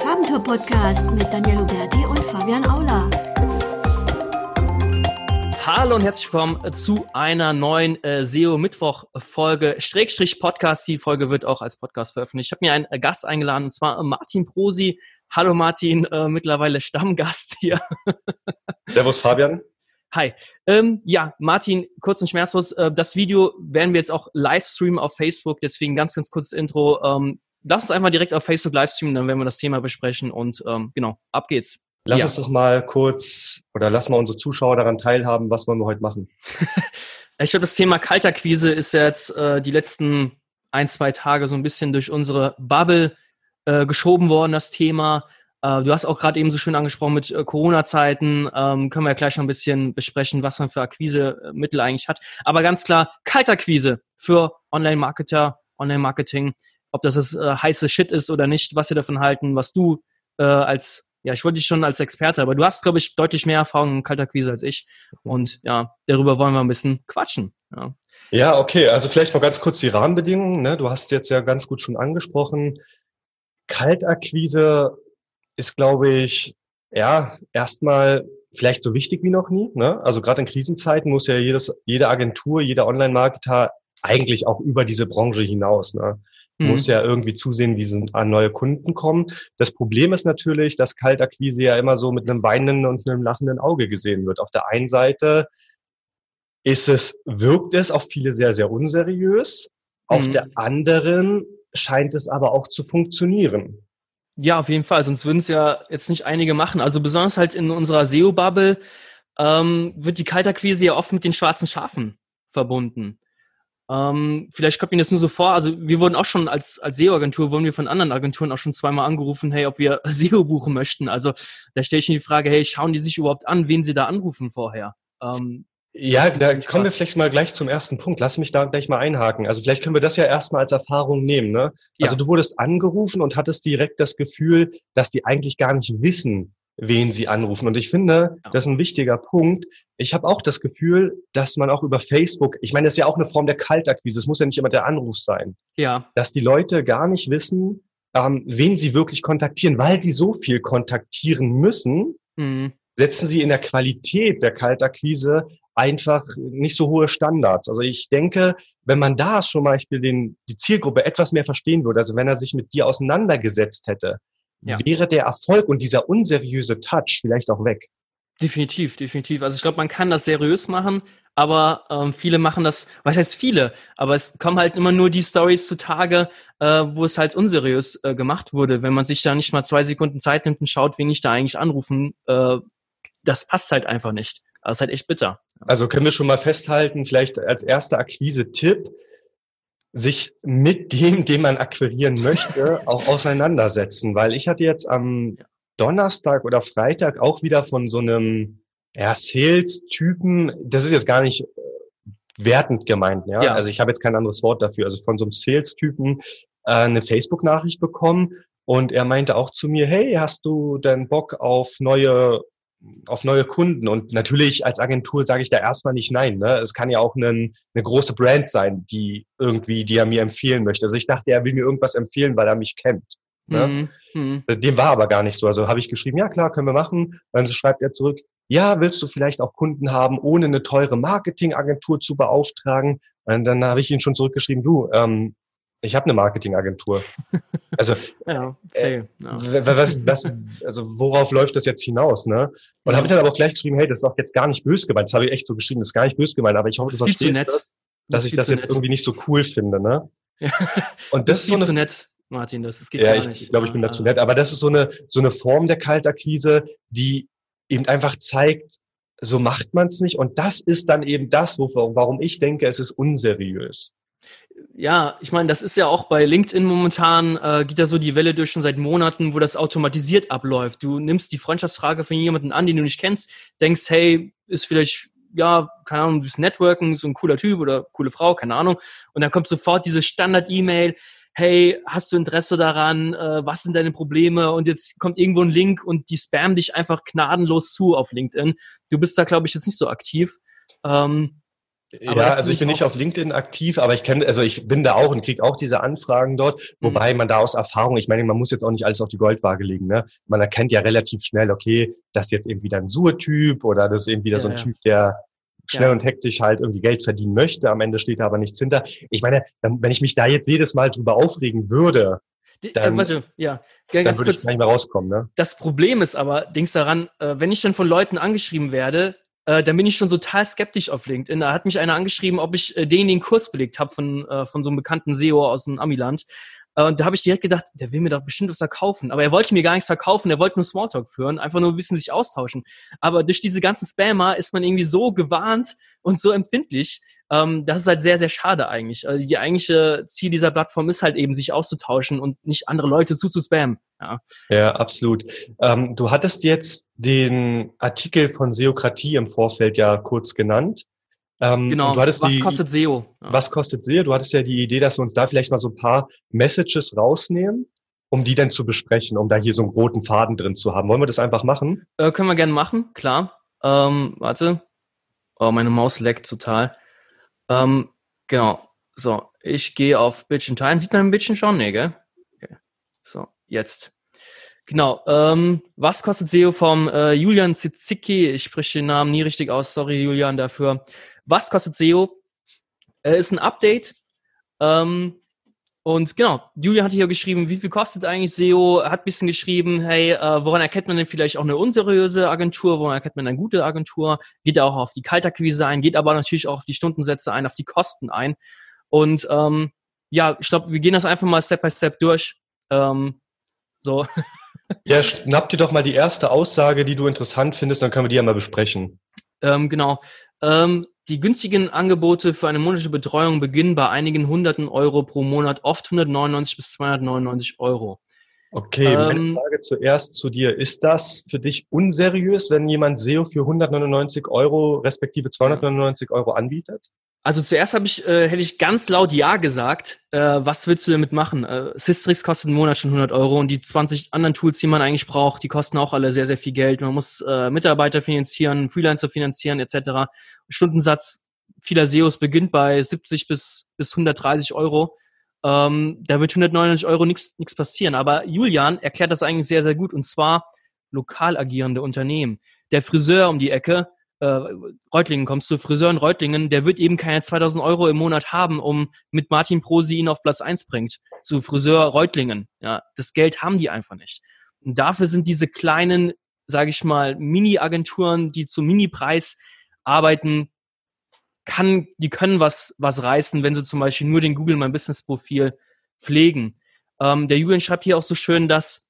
Farbentour-Podcast mit Daniel Huberti und Fabian Aula. Hallo und herzlich willkommen zu einer neuen äh, SEO-Mittwoch-Folge, Schrägstrich Podcast. Die Folge wird auch als Podcast veröffentlicht. Ich habe mir einen äh, Gast eingeladen, und zwar äh, Martin Prosi. Hallo Martin, äh, mittlerweile Stammgast hier. Servus Fabian. Hi. Ähm, ja, Martin, kurz und schmerzlos. Äh, das Video werden wir jetzt auch live streamen auf Facebook, deswegen ganz, ganz kurzes Intro. Ähm, lass uns einfach direkt auf Facebook live streamen, dann werden wir das Thema besprechen und ähm, genau, ab geht's. Lass ja. uns doch mal kurz oder lass mal unsere Zuschauer daran teilhaben, was wollen wir heute machen. ich glaube, das Thema Kalterquise ist jetzt äh, die letzten ein, zwei Tage so ein bisschen durch unsere Bubble äh, geschoben worden, das Thema. Äh, du hast auch gerade eben so schön angesprochen mit äh, Corona-Zeiten. Ähm, können wir ja gleich noch ein bisschen besprechen, was man für Akquise-Mittel eigentlich hat. Aber ganz klar, Kalterquise für Online-Marketer, Online-Marketing. Ob das das äh, heiße Shit ist oder nicht, was wir davon halten, was du äh, als ja, ich wollte dich schon als Experte, aber du hast, glaube ich, deutlich mehr Erfahrung in Kalterquise als ich. Und ja, darüber wollen wir ein bisschen quatschen. Ja. ja, okay. Also vielleicht mal ganz kurz die Rahmenbedingungen. Ne? Du hast jetzt ja ganz gut schon angesprochen. Kaltakquise ist, glaube ich, ja, erstmal vielleicht so wichtig wie noch nie. Ne? Also gerade in Krisenzeiten muss ja jedes, jede Agentur, jeder Online-Marketer eigentlich auch über diese Branche hinaus. Ne? Mhm. Muss ja irgendwie zusehen, wie sie an neue Kunden kommen. Das Problem ist natürlich, dass Kaltakquise ja immer so mit einem weinenden und einem lachenden Auge gesehen wird. Auf der einen Seite ist es, wirkt es auf viele sehr, sehr unseriös. Auf mhm. der anderen scheint es aber auch zu funktionieren. Ja, auf jeden Fall. Sonst würden es ja jetzt nicht einige machen. Also besonders halt in unserer SEO-Bubble ähm, wird die Kaltakquise ja oft mit den schwarzen Schafen verbunden. Ähm, vielleicht kommt Ihnen das nur so vor. Also wir wurden auch schon als, als SEO-Agentur, wurden wir von anderen Agenturen auch schon zweimal angerufen, hey, ob wir SEO buchen möchten. Also da stelle ich mir die Frage, hey, schauen die sich überhaupt an, wen sie da anrufen vorher? Ähm, ja, da kommen wir vielleicht mal gleich zum ersten Punkt. Lass mich da gleich mal einhaken. Also vielleicht können wir das ja erstmal als Erfahrung nehmen. Ne? Also ja. du wurdest angerufen und hattest direkt das Gefühl, dass die eigentlich gar nicht wissen, wen sie anrufen. Und ich finde, das ist ein wichtiger Punkt. Ich habe auch das Gefühl, dass man auch über Facebook, ich meine, das ist ja auch eine Form der Kaltakquise, es muss ja nicht immer der Anruf sein. Ja. Dass die Leute gar nicht wissen, ähm, wen sie wirklich kontaktieren, weil sie so viel kontaktieren müssen, mhm. setzen sie in der Qualität der Kaltakquise einfach nicht so hohe Standards. Also ich denke, wenn man da schon mal den, die Zielgruppe etwas mehr verstehen würde, also wenn er sich mit dir auseinandergesetzt hätte, ja. wäre der Erfolg und dieser unseriöse Touch vielleicht auch weg. Definitiv, definitiv. Also ich glaube, man kann das seriös machen, aber ähm, viele machen das, was heißt viele, aber es kommen halt immer nur die Stories zutage, äh, wo es halt unseriös äh, gemacht wurde. Wenn man sich da nicht mal zwei Sekunden Zeit nimmt und schaut, wen ich da eigentlich anrufen, äh, das passt halt einfach nicht. Das ist halt echt bitter. Also können wir schon mal festhalten, vielleicht als erster Akquise-Tipp, sich mit dem, den man akquirieren möchte, auch auseinandersetzen. Weil ich hatte jetzt am Donnerstag oder Freitag auch wieder von so einem ja, Sales-Typen, das ist jetzt gar nicht äh, wertend gemeint, ja? ja. Also ich habe jetzt kein anderes Wort dafür. Also von so einem Sales-Typen äh, eine Facebook-Nachricht bekommen und er meinte auch zu mir, hey, hast du denn Bock auf neue auf neue Kunden. Und natürlich als Agentur sage ich da erstmal nicht nein. Ne? Es kann ja auch einen, eine große Brand sein, die irgendwie, die er mir empfehlen möchte. Also ich dachte, er will mir irgendwas empfehlen, weil er mich kennt. Ne? Mhm. mhm. Dem war aber gar nicht so. Also habe ich geschrieben, ja klar, können wir machen. Dann schreibt er zurück, ja, willst du vielleicht auch Kunden haben, ohne eine teure Marketingagentur zu beauftragen? Und dann habe ich ihn schon zurückgeschrieben, du, ähm, ich habe eine Marketingagentur. Also, ja, okay, äh. Was, was, also worauf läuft das jetzt hinaus? Ne? Und ja. habe ich dann aber auch gleich geschrieben, hey, das ist auch jetzt gar nicht böse gemeint. Das habe ich echt so geschrieben, das ist gar nicht böse gemeint, aber ich hoffe, du verstehst das, dass ich das jetzt nett. irgendwie nicht so cool finde. Ne? Ja. Und das, das ist so eine, zu nett, Martin, das, das geht ja, gar ich, nicht. Ich glaube, ich bin da zu nett. Aber das ist so eine, so eine Form der Kaltakquise, die eben einfach zeigt, so macht man es nicht. Und das ist dann eben das, wo, warum ich denke, es ist unseriös ja, ich meine, das ist ja auch bei LinkedIn momentan, äh, geht da so die Welle durch schon seit Monaten, wo das automatisiert abläuft. Du nimmst die Freundschaftsfrage von jemandem an, den du nicht kennst, denkst, hey, ist vielleicht, ja, keine Ahnung, du bist Networken, so ein cooler Typ oder coole Frau, keine Ahnung. Und dann kommt sofort diese Standard-E-Mail, hey, hast du Interesse daran, äh, was sind deine Probleme? Und jetzt kommt irgendwo ein Link und die spammen dich einfach gnadenlos zu auf LinkedIn. Du bist da, glaube ich, jetzt nicht so aktiv. Ähm, ja, also ich bin nicht auf LinkedIn aktiv, aber ich kenne, also ich bin da auch und kriege auch diese Anfragen dort, mhm. wobei mhm. man da aus Erfahrung, ich meine, man muss jetzt auch nicht alles auf die Goldwaage legen, ne? Man erkennt ja relativ schnell, okay, das ist jetzt irgendwie dann Sur-Typ oder das ist irgendwie wieder ja, so ein ja. Typ, der schnell ja. und hektisch halt irgendwie Geld verdienen möchte. Am Ende steht da aber nichts hinter. Ich meine, wenn ich mich da jetzt jedes Mal drüber aufregen würde, äh, dann, äh, warte, ja. Ganz dann würde kurz, ich nicht mehr rauskommen. Ne? Das Problem ist aber, Dings daran, äh, wenn ich dann von Leuten angeschrieben werde, äh, dann bin ich schon total skeptisch auf LinkedIn. Da hat mich einer angeschrieben, ob ich äh, den den Kurs belegt habe von, äh, von so einem bekannten SEO aus dem Amiland. Äh, und da habe ich direkt gedacht, der will mir doch bestimmt was verkaufen. Aber er wollte mir gar nichts verkaufen, er wollte nur Smalltalk führen, einfach nur ein bisschen sich austauschen. Aber durch diese ganzen Spammer ist man irgendwie so gewarnt und so empfindlich, ähm, das ist halt sehr, sehr schade eigentlich. Also die eigentliche Ziel dieser Plattform ist halt eben, sich auszutauschen und nicht andere Leute zuzuspammen. Ja, ja absolut. Ähm, du hattest jetzt den Artikel von Seokratie im Vorfeld ja kurz genannt. Ähm, genau, was die, kostet SEO? Ja. Was kostet SEO? Du hattest ja die Idee, dass wir uns da vielleicht mal so ein paar Messages rausnehmen, um die dann zu besprechen, um da hier so einen roten Faden drin zu haben. Wollen wir das einfach machen? Äh, können wir gerne machen, klar. Ähm, warte. Oh, meine Maus leckt total. Ähm, genau. So, ich gehe auf Bildschirm teilen. Sieht man ein Bildschirm schon? Nee, gell? Okay. So, jetzt. Genau. Ähm, was kostet SEO vom äh, Julian Zizicki? Ich spreche den Namen nie richtig aus. Sorry, Julian, dafür. Was kostet SEO? Äh, ist ein Update. Ähm, und genau, Julian hatte hier geschrieben, wie viel kostet eigentlich SEO? Hat ein bisschen geschrieben, hey, äh, woran erkennt man denn vielleicht auch eine unseriöse Agentur? Woran erkennt man eine gute Agentur? Geht auch auf die Kaltakquise ein, geht aber natürlich auch auf die Stundensätze ein, auf die Kosten ein. Und ähm, ja, ich glaube, wir gehen das einfach mal Step by Step durch. Ähm, so. Ja, schnapp dir doch mal die erste Aussage, die du interessant findest, dann können wir die ja mal besprechen. Ähm, genau. Ähm, die günstigen Angebote für eine monatliche Betreuung beginnen bei einigen hunderten Euro pro Monat, oft 199 bis 299 Euro. Okay, meine ähm, Frage zuerst zu dir. Ist das für dich unseriös, wenn jemand SEO für 199 Euro respektive 299 Euro anbietet? Also zuerst habe ich, äh, hätte ich ganz laut Ja gesagt. Äh, was willst du damit machen? Äh, Systrix kostet im Monat schon 100 Euro und die 20 anderen Tools, die man eigentlich braucht, die kosten auch alle sehr, sehr viel Geld. Man muss äh, Mitarbeiter finanzieren, Freelancer finanzieren etc. Stundensatz vieler SEOs beginnt bei 70 bis, bis 130 Euro. Ähm, da wird 199 Euro nichts passieren. Aber Julian erklärt das eigentlich sehr, sehr gut und zwar lokal agierende Unternehmen. Der Friseur um die Ecke, äh, Reutlingen kommst du, Friseur in Reutlingen, der wird eben keine 2000 Euro im Monat haben, um mit Martin Prosi ihn auf Platz eins bringt. Zu Friseur Reutlingen. Ja, das Geld haben die einfach nicht. Und dafür sind diese kleinen, sage ich mal, Mini-Agenturen, die zum Mini-Preis arbeiten, kann, die können was, was reißen, wenn sie zum Beispiel nur den Google My Business Profil pflegen. Ähm, der Julian schreibt hier auch so schön, dass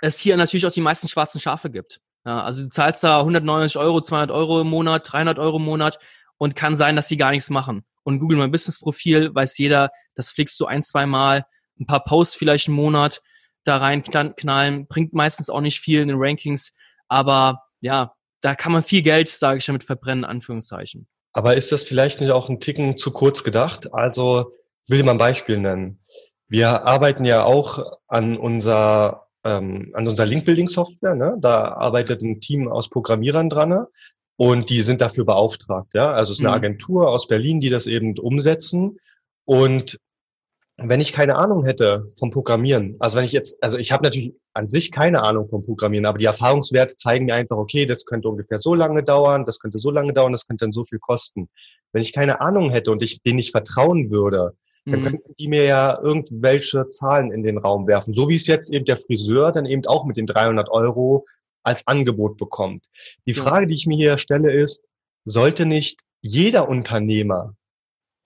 es hier natürlich auch die meisten schwarzen Schafe gibt. Ja, also du zahlst da 190 Euro, 200 Euro im Monat, 300 Euro im Monat und kann sein, dass sie gar nichts machen. Und Google My Business Profil weiß jeder, das fliegst du ein, zwei Mal, ein paar Posts vielleicht im Monat da rein knallen, bringt meistens auch nicht viel in den Rankings, aber ja, da kann man viel Geld, sage ich damit, verbrennen, Anführungszeichen. Aber ist das vielleicht nicht auch ein Ticken zu kurz gedacht? Also, will ich mal ein Beispiel nennen. Wir arbeiten ja auch an unser ähm, an unserer Link-Building-Software. Ne? Da arbeitet ein Team aus Programmierern dran ne? und die sind dafür beauftragt. Ja? Also es ist eine mhm. Agentur aus Berlin, die das eben umsetzen. Und wenn ich keine Ahnung hätte vom Programmieren, also wenn ich jetzt, also ich habe natürlich an sich keine Ahnung vom Programmieren, aber die Erfahrungswerte zeigen mir einfach, okay, das könnte ungefähr so lange dauern, das könnte so lange dauern, das könnte dann so viel kosten. Wenn ich keine Ahnung hätte und ich denen nicht vertrauen würde, dann mhm. könnten die mir ja irgendwelche Zahlen in den Raum werfen. So wie es jetzt eben der Friseur dann eben auch mit den 300 Euro als Angebot bekommt. Die Frage, die ich mir hier stelle, ist, sollte nicht jeder Unternehmer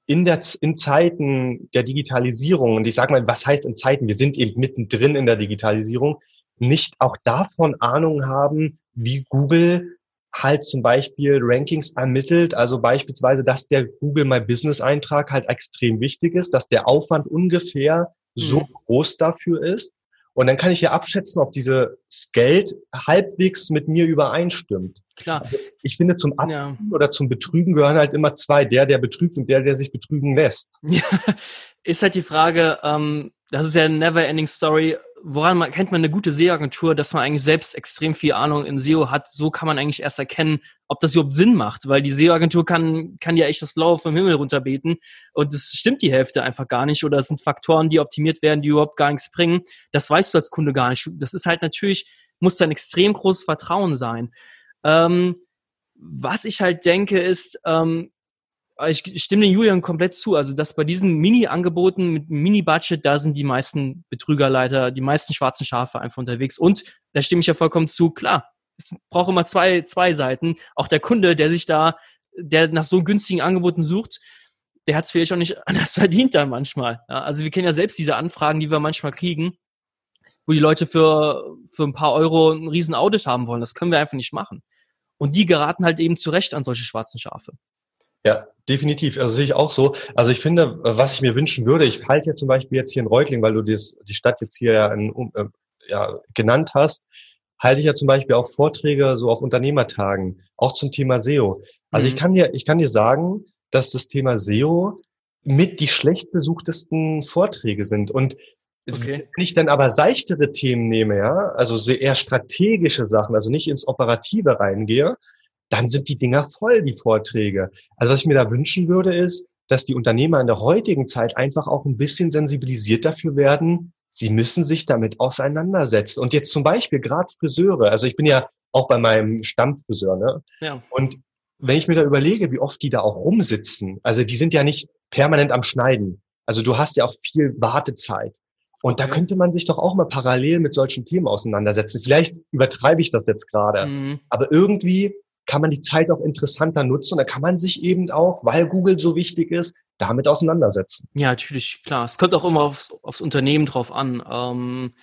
in der, in Zeiten der Digitalisierung, und ich sage mal, was heißt in Zeiten? Wir sind eben mittendrin in der Digitalisierung, nicht auch davon Ahnung haben, wie Google halt zum Beispiel Rankings ermittelt, also beispielsweise, dass der Google My Business Eintrag halt extrem wichtig ist, dass der Aufwand ungefähr so mhm. groß dafür ist. Und dann kann ich ja abschätzen, ob dieses Geld halbwegs mit mir übereinstimmt. Klar. Also ich finde, zum Abziehen ja. oder zum Betrügen gehören halt immer zwei. Der, der betrügt und der, der sich betrügen lässt. Ja, ist halt die Frage, ähm, das ist ja eine never-ending Story woran man, kennt man eine gute SEO-Agentur, dass man eigentlich selbst extrem viel Ahnung in SEO hat. So kann man eigentlich erst erkennen, ob das überhaupt Sinn macht, weil die SEO-Agentur kann, kann ja echt das Blaue vom Himmel runterbeten und es stimmt die Hälfte einfach gar nicht oder es sind Faktoren, die optimiert werden, die überhaupt gar nichts bringen. Das weißt du als Kunde gar nicht. Das ist halt natürlich, muss ein extrem großes Vertrauen sein. Ähm, was ich halt denke, ist, ähm, ich stimme den Julian komplett zu. Also, dass bei diesen Mini-Angeboten mit Mini-Budget, da sind die meisten Betrügerleiter, die meisten schwarzen Schafe einfach unterwegs. Und da stimme ich ja vollkommen zu. Klar, es braucht immer zwei, zwei Seiten. Auch der Kunde, der sich da, der nach so günstigen Angeboten sucht, der hat es vielleicht auch nicht anders verdient dann manchmal. Ja, also wir kennen ja selbst diese Anfragen, die wir manchmal kriegen, wo die Leute für, für ein paar Euro ein riesen Audit haben wollen. Das können wir einfach nicht machen. Und die geraten halt eben zurecht an solche schwarzen Schafe. Ja, definitiv. Also sehe ich auch so. Also ich finde, was ich mir wünschen würde, ich halte ja zum Beispiel jetzt hier in Reutling, weil du das, die Stadt jetzt hier ja, in, äh, ja genannt hast, halte ich ja zum Beispiel auch Vorträge so auf Unternehmertagen, auch zum Thema SEO. Also mhm. ich kann dir, ich kann dir sagen, dass das Thema SEO mit die schlecht besuchtesten Vorträge sind. Und Okay. Wenn ich dann aber seichtere Themen nehme, ja, also eher strategische Sachen, also nicht ins Operative reingehe, dann sind die Dinger voll, die Vorträge. Also was ich mir da wünschen würde, ist, dass die Unternehmer in der heutigen Zeit einfach auch ein bisschen sensibilisiert dafür werden, sie müssen sich damit auseinandersetzen. Und jetzt zum Beispiel gerade Friseure, also ich bin ja auch bei meinem Stammfriseur, ne? Ja. Und wenn ich mir da überlege, wie oft die da auch rumsitzen, also die sind ja nicht permanent am Schneiden. Also du hast ja auch viel Wartezeit. Und da könnte man sich doch auch mal parallel mit solchen Themen auseinandersetzen. Vielleicht übertreibe ich das jetzt gerade, mhm. aber irgendwie kann man die Zeit auch interessanter nutzen. Da kann man sich eben auch, weil Google so wichtig ist, damit auseinandersetzen. Ja, natürlich, klar. Es kommt auch immer aufs, aufs Unternehmen drauf an. Ähm,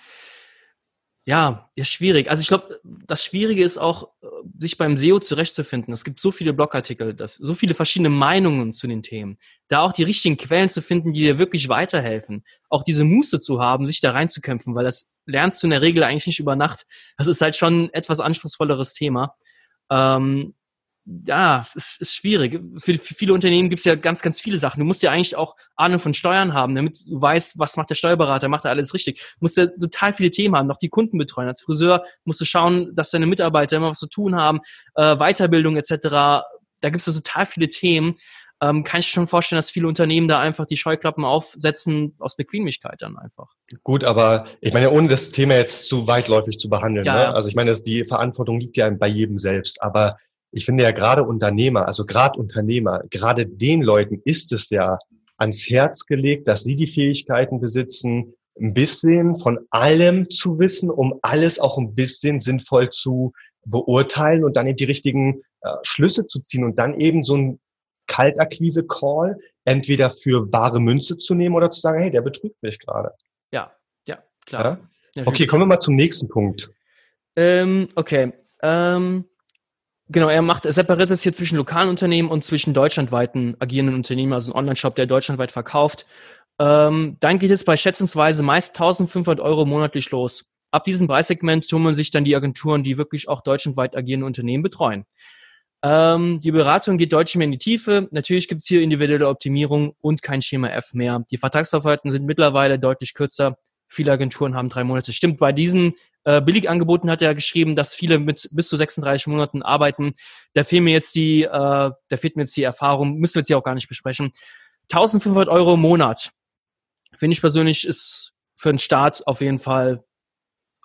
ja, ja, schwierig. Also ich glaube, das Schwierige ist auch, sich beim SEO zurechtzufinden. Es gibt so viele Blogartikel, so viele verschiedene Meinungen zu den Themen. Da auch die richtigen Quellen zu finden, die dir wirklich weiterhelfen. Auch diese Muße zu haben, sich da reinzukämpfen, weil das lernst du in der Regel eigentlich nicht über Nacht. Das ist halt schon ein etwas anspruchsvolleres Thema. Ähm, ja, es ist, ist schwierig. Für, für viele Unternehmen gibt es ja ganz, ganz viele Sachen. Du musst ja eigentlich auch Ahnung von Steuern haben, damit du weißt, was macht der Steuerberater, macht er alles richtig. Du musst ja total viele Themen haben, noch die Kunden betreuen. Als Friseur musst du schauen, dass deine Mitarbeiter immer was zu tun haben, äh, Weiterbildung etc. Da gibt es ja total viele Themen. Ähm, kann ich schon vorstellen, dass viele Unternehmen da einfach die Scheuklappen aufsetzen aus Bequemlichkeit dann einfach. Gut, aber ich meine, ohne das Thema jetzt zu weitläufig zu behandeln, ja, ne? also ich meine, die Verantwortung liegt ja bei jedem selbst, aber ich finde ja gerade Unternehmer, also gerade Unternehmer, gerade den Leuten ist es ja ans Herz gelegt, dass sie die Fähigkeiten besitzen, ein bisschen von allem zu wissen, um alles auch ein bisschen sinnvoll zu beurteilen und dann eben die richtigen äh, Schlüsse zu ziehen und dann eben so ein Kaltakquise-Call entweder für bare Münze zu nehmen oder zu sagen, hey, der betrügt mich gerade. Ja, ja, klar. Ja? Okay, kommen wir mal zum nächsten Punkt. Ähm, okay. Ähm, Genau, er macht, er separiert es hier zwischen lokalen Unternehmen und zwischen deutschlandweiten agierenden Unternehmen, also ein Online-Shop, der deutschlandweit verkauft. Ähm, dann geht es bei schätzungsweise meist 1500 Euro monatlich los. Ab diesem Preissegment tummeln sich dann die Agenturen, die wirklich auch deutschlandweit agierende Unternehmen betreuen. Ähm, die Beratung geht deutlich mehr in die Tiefe. Natürlich gibt es hier individuelle Optimierung und kein Schema F mehr. Die Vertragsverfahren sind mittlerweile deutlich kürzer. Viele Agenturen haben drei Monate. Stimmt, bei diesen äh, Billigangeboten hat er geschrieben, dass viele mit bis zu 36 Monaten arbeiten. Da fehlt mir jetzt die, äh, da fehlt mir jetzt die Erfahrung, müssen wir jetzt hier auch gar nicht besprechen. 1500 Euro im Monat. Finde ich persönlich ist für einen Start auf jeden Fall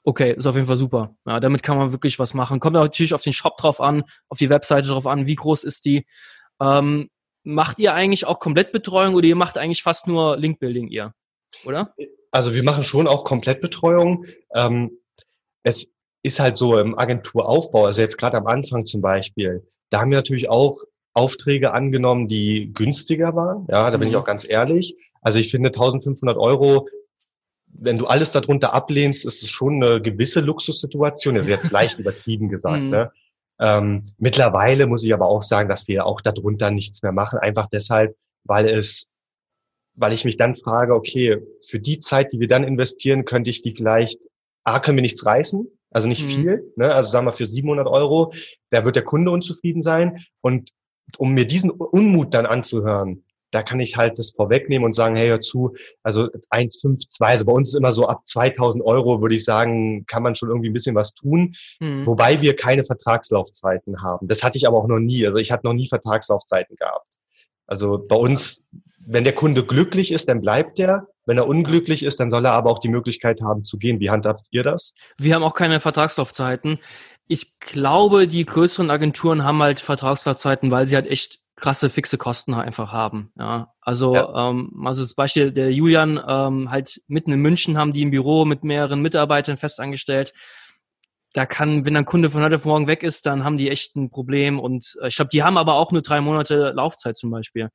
okay, ist auf jeden Fall super. Ja, damit kann man wirklich was machen. Kommt natürlich auf den Shop drauf an, auf die Webseite drauf an, wie groß ist die. Ähm, macht ihr eigentlich auch Komplettbetreuung oder ihr macht eigentlich fast nur Linkbuilding ihr, oder? Also wir machen schon auch Komplettbetreuung. Ähm, es ist halt so im Agenturaufbau, also jetzt gerade am Anfang zum Beispiel, da haben wir natürlich auch Aufträge angenommen, die günstiger waren. Ja, da bin mhm. ich auch ganz ehrlich. Also ich finde 1500 Euro, wenn du alles darunter ablehnst, ist es schon eine gewisse Luxussituation. Das ist jetzt leicht übertrieben gesagt. Mhm. Ne? Ähm, mittlerweile muss ich aber auch sagen, dass wir auch darunter nichts mehr machen. Einfach deshalb, weil es weil ich mich dann frage, okay, für die Zeit, die wir dann investieren, könnte ich die vielleicht, A, können wir nichts reißen, also nicht mhm. viel, ne? also sagen wir für 700 Euro, da wird der Kunde unzufrieden sein und um mir diesen Unmut dann anzuhören, da kann ich halt das vorwegnehmen und sagen, hey, hör zu, also 1, 5, 2, also bei uns ist immer so ab 2000 Euro, würde ich sagen, kann man schon irgendwie ein bisschen was tun, mhm. wobei wir keine Vertragslaufzeiten haben. Das hatte ich aber auch noch nie. Also ich hatte noch nie Vertragslaufzeiten gehabt. Also bei uns, wenn der Kunde glücklich ist, dann bleibt er. Wenn er unglücklich ist, dann soll er aber auch die Möglichkeit haben zu gehen. Wie handhabt ihr das? Wir haben auch keine Vertragslaufzeiten. Ich glaube, die größeren Agenturen haben halt Vertragslaufzeiten, weil sie halt echt krasse fixe Kosten einfach haben. Ja, also ja. Ähm, also das Beispiel der Julian ähm, halt mitten in München haben die ein Büro mit mehreren Mitarbeitern festangestellt. Da kann, wenn ein Kunde von heute auf morgen weg ist, dann haben die echt ein Problem. Und äh, ich glaube, die haben aber auch nur drei Monate Laufzeit zum Beispiel.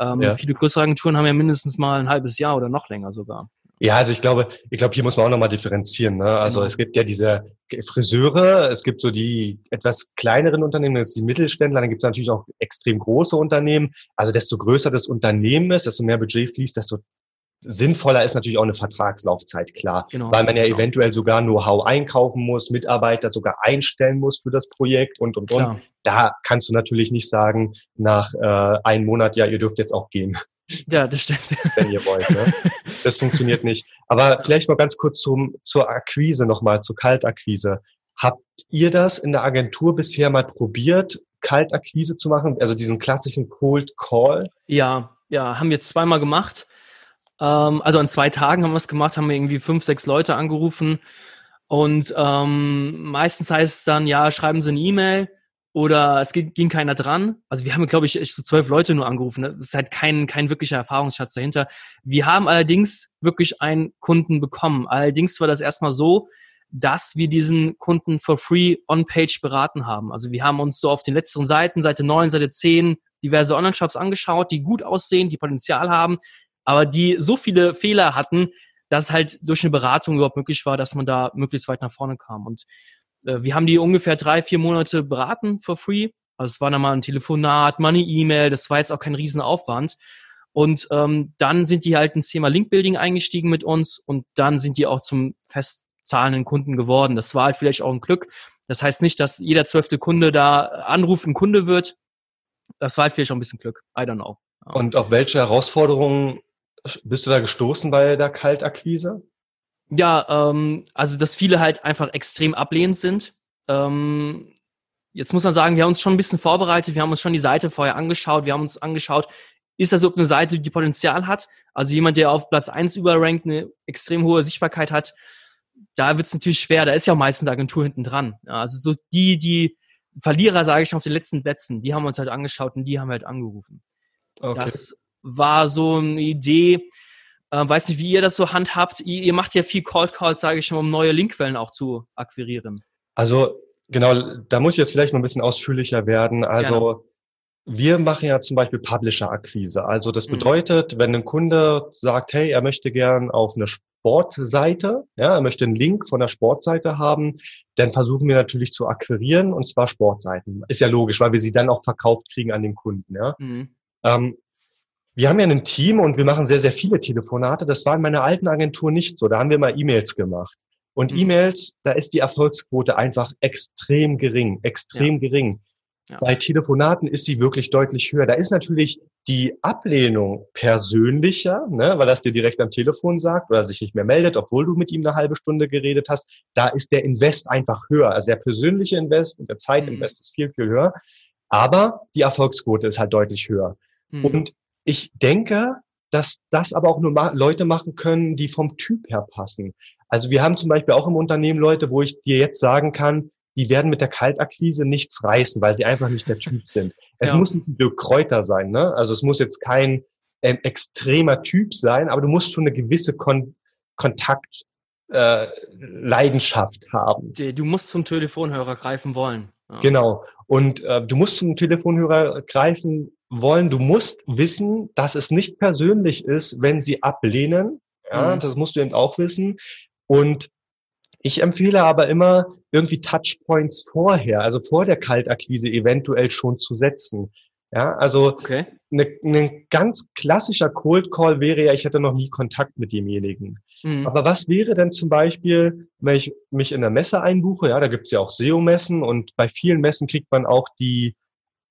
Ähm, ja. Viele größere Agenturen haben ja mindestens mal ein halbes Jahr oder noch länger sogar. Ja, also ich glaube, ich glaube, hier muss man auch nochmal differenzieren. Ne? Also genau. es gibt ja diese Friseure, es gibt so die etwas kleineren Unternehmen, das ist die Mittelständler, dann gibt es natürlich auch extrem große Unternehmen. Also desto größer das Unternehmen ist, desto mehr Budget fließt, desto sinnvoller ist natürlich auch eine Vertragslaufzeit, klar. Genau, weil man ja genau. eventuell sogar Know-how einkaufen muss, Mitarbeiter sogar einstellen muss für das Projekt und, und, und. Da kannst du natürlich nicht sagen, nach äh, einem Monat, ja, ihr dürft jetzt auch gehen. Ja, das stimmt. Wenn ihr wollt. Ne? Das funktioniert nicht. Aber vielleicht mal ganz kurz zum, zur Akquise nochmal, zur Kaltakquise. Habt ihr das in der Agentur bisher mal probiert, Kaltakquise zu machen? Also diesen klassischen Cold Call? Ja, ja, haben wir zweimal gemacht. Ähm, also an zwei Tagen haben wir es gemacht, haben wir irgendwie fünf, sechs Leute angerufen. Und ähm, meistens heißt es dann, ja, schreiben Sie eine E-Mail oder es ging, ging keiner dran. Also wir haben, glaube ich, so zwölf Leute nur angerufen. Das ist halt kein, kein wirklicher Erfahrungsschatz dahinter. Wir haben allerdings wirklich einen Kunden bekommen. Allerdings war das erstmal so, dass wir diesen Kunden for free on-page beraten haben. Also wir haben uns so auf den letzten Seiten, Seite 9, Seite 10, diverse Online-Shops angeschaut, die gut aussehen, die Potenzial haben, aber die so viele Fehler hatten, dass halt durch eine Beratung überhaupt möglich war, dass man da möglichst weit nach vorne kam. Und wir haben die ungefähr drei, vier Monate beraten for free. Also es war dann mal ein Telefonat, mal eine E-Mail, das war jetzt auch kein Riesenaufwand. Und ähm, dann sind die halt ins Thema Linkbuilding eingestiegen mit uns und dann sind die auch zum festzahlenden Kunden geworden. Das war halt vielleicht auch ein Glück. Das heißt nicht, dass jeder zwölfte Kunde da anruft, Kunde wird. Das war halt vielleicht auch ein bisschen Glück. I don't know. Und auf welche Herausforderungen bist du da gestoßen bei der Kaltakquise? Ja, ähm, also dass viele halt einfach extrem ablehnend sind. Ähm, jetzt muss man sagen, wir haben uns schon ein bisschen vorbereitet, wir haben uns schon die Seite vorher angeschaut, wir haben uns angeschaut, ist das überhaupt eine Seite, die Potenzial hat? Also jemand, der auf Platz eins überrankt, eine extrem hohe Sichtbarkeit hat, da wird es natürlich schwer, da ist ja meistens eine Agentur hinten dran. Ja, also so die, die Verlierer, sage ich schon, auf den letzten Plätzen, die haben wir uns halt angeschaut und die haben wir halt angerufen. Okay. Das war so eine Idee, äh, weiß nicht, wie ihr das so handhabt. Ihr, ihr macht ja viel Cold Calls, sage ich schon, um neue Linkquellen auch zu akquirieren. Also genau, da muss ich jetzt vielleicht noch ein bisschen ausführlicher werden. Also Gerne. wir machen ja zum Beispiel Publisher-Akquise. Also das mhm. bedeutet, mhm. wenn ein Kunde sagt, hey, er möchte gern auf eine Sportseite, ja, er möchte einen Link von der Sportseite haben, dann versuchen wir natürlich zu akquirieren und zwar Sportseiten. Ist ja logisch, weil wir sie dann auch verkauft kriegen an den Kunden. Ja. Mhm. Ähm, wir haben ja ein Team und wir machen sehr, sehr viele Telefonate. Das war in meiner alten Agentur nicht so. Da haben wir mal E-Mails gemacht. Und mhm. E-Mails, da ist die Erfolgsquote einfach extrem gering, extrem ja. gering. Ja. Bei Telefonaten ist sie wirklich deutlich höher. Da ist natürlich die Ablehnung persönlicher, ne, weil das dir direkt am Telefon sagt oder sich nicht mehr meldet, obwohl du mit ihm eine halbe Stunde geredet hast. Da ist der Invest einfach höher. Also der persönliche Invest und der Zeitinvest mhm. ist viel, viel höher. Aber die Erfolgsquote ist halt deutlich höher. Mhm. Und ich denke, dass das aber auch nur ma Leute machen können, die vom Typ her passen. Also wir haben zum Beispiel auch im Unternehmen Leute, wo ich dir jetzt sagen kann, die werden mit der Kaltakquise nichts reißen, weil sie einfach nicht der Typ sind. Es ja. muss ein Dirk Kräuter sein, ne? Also es muss jetzt kein ähm, extremer Typ sein, aber du musst schon eine gewisse Kon Kontakt äh, Leidenschaft haben. Du musst zum Telefonhörer greifen wollen. Ja. Genau. Und äh, du musst zum Telefonhörer greifen wollen. Du musst wissen, dass es nicht persönlich ist, wenn sie ablehnen. Ja, mhm. das musst du eben auch wissen. Und ich empfehle aber immer, irgendwie Touchpoints vorher, also vor der Kaltakquise eventuell schon zu setzen. Ja, also okay. ne, ne ganz klassischer Cold Call wäre ja, ich hätte noch nie Kontakt mit demjenigen. Mhm. Aber was wäre denn zum Beispiel, wenn ich mich in der Messe einbuche? Ja, da gibt's ja auch SEO-Messen und bei vielen Messen kriegt man auch die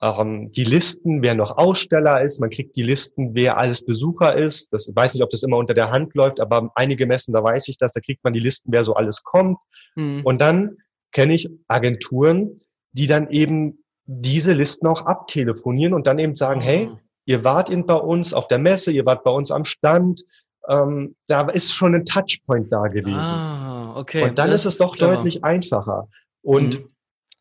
ähm, die Listen, wer noch Aussteller ist, man kriegt die Listen, wer alles Besucher ist. Das weiß nicht, ob das immer unter der Hand läuft, aber einige Messen, da weiß ich das, da kriegt man die Listen, wer so alles kommt. Mhm. Und dann kenne ich Agenturen, die dann eben diese Listen auch abtelefonieren und dann eben sagen, hey, ah. ihr wart in bei uns auf der Messe, ihr wart bei uns am Stand, ähm, da ist schon ein Touchpoint da gewesen. Ah, okay. Und dann das ist es doch clever. deutlich einfacher. Und mhm.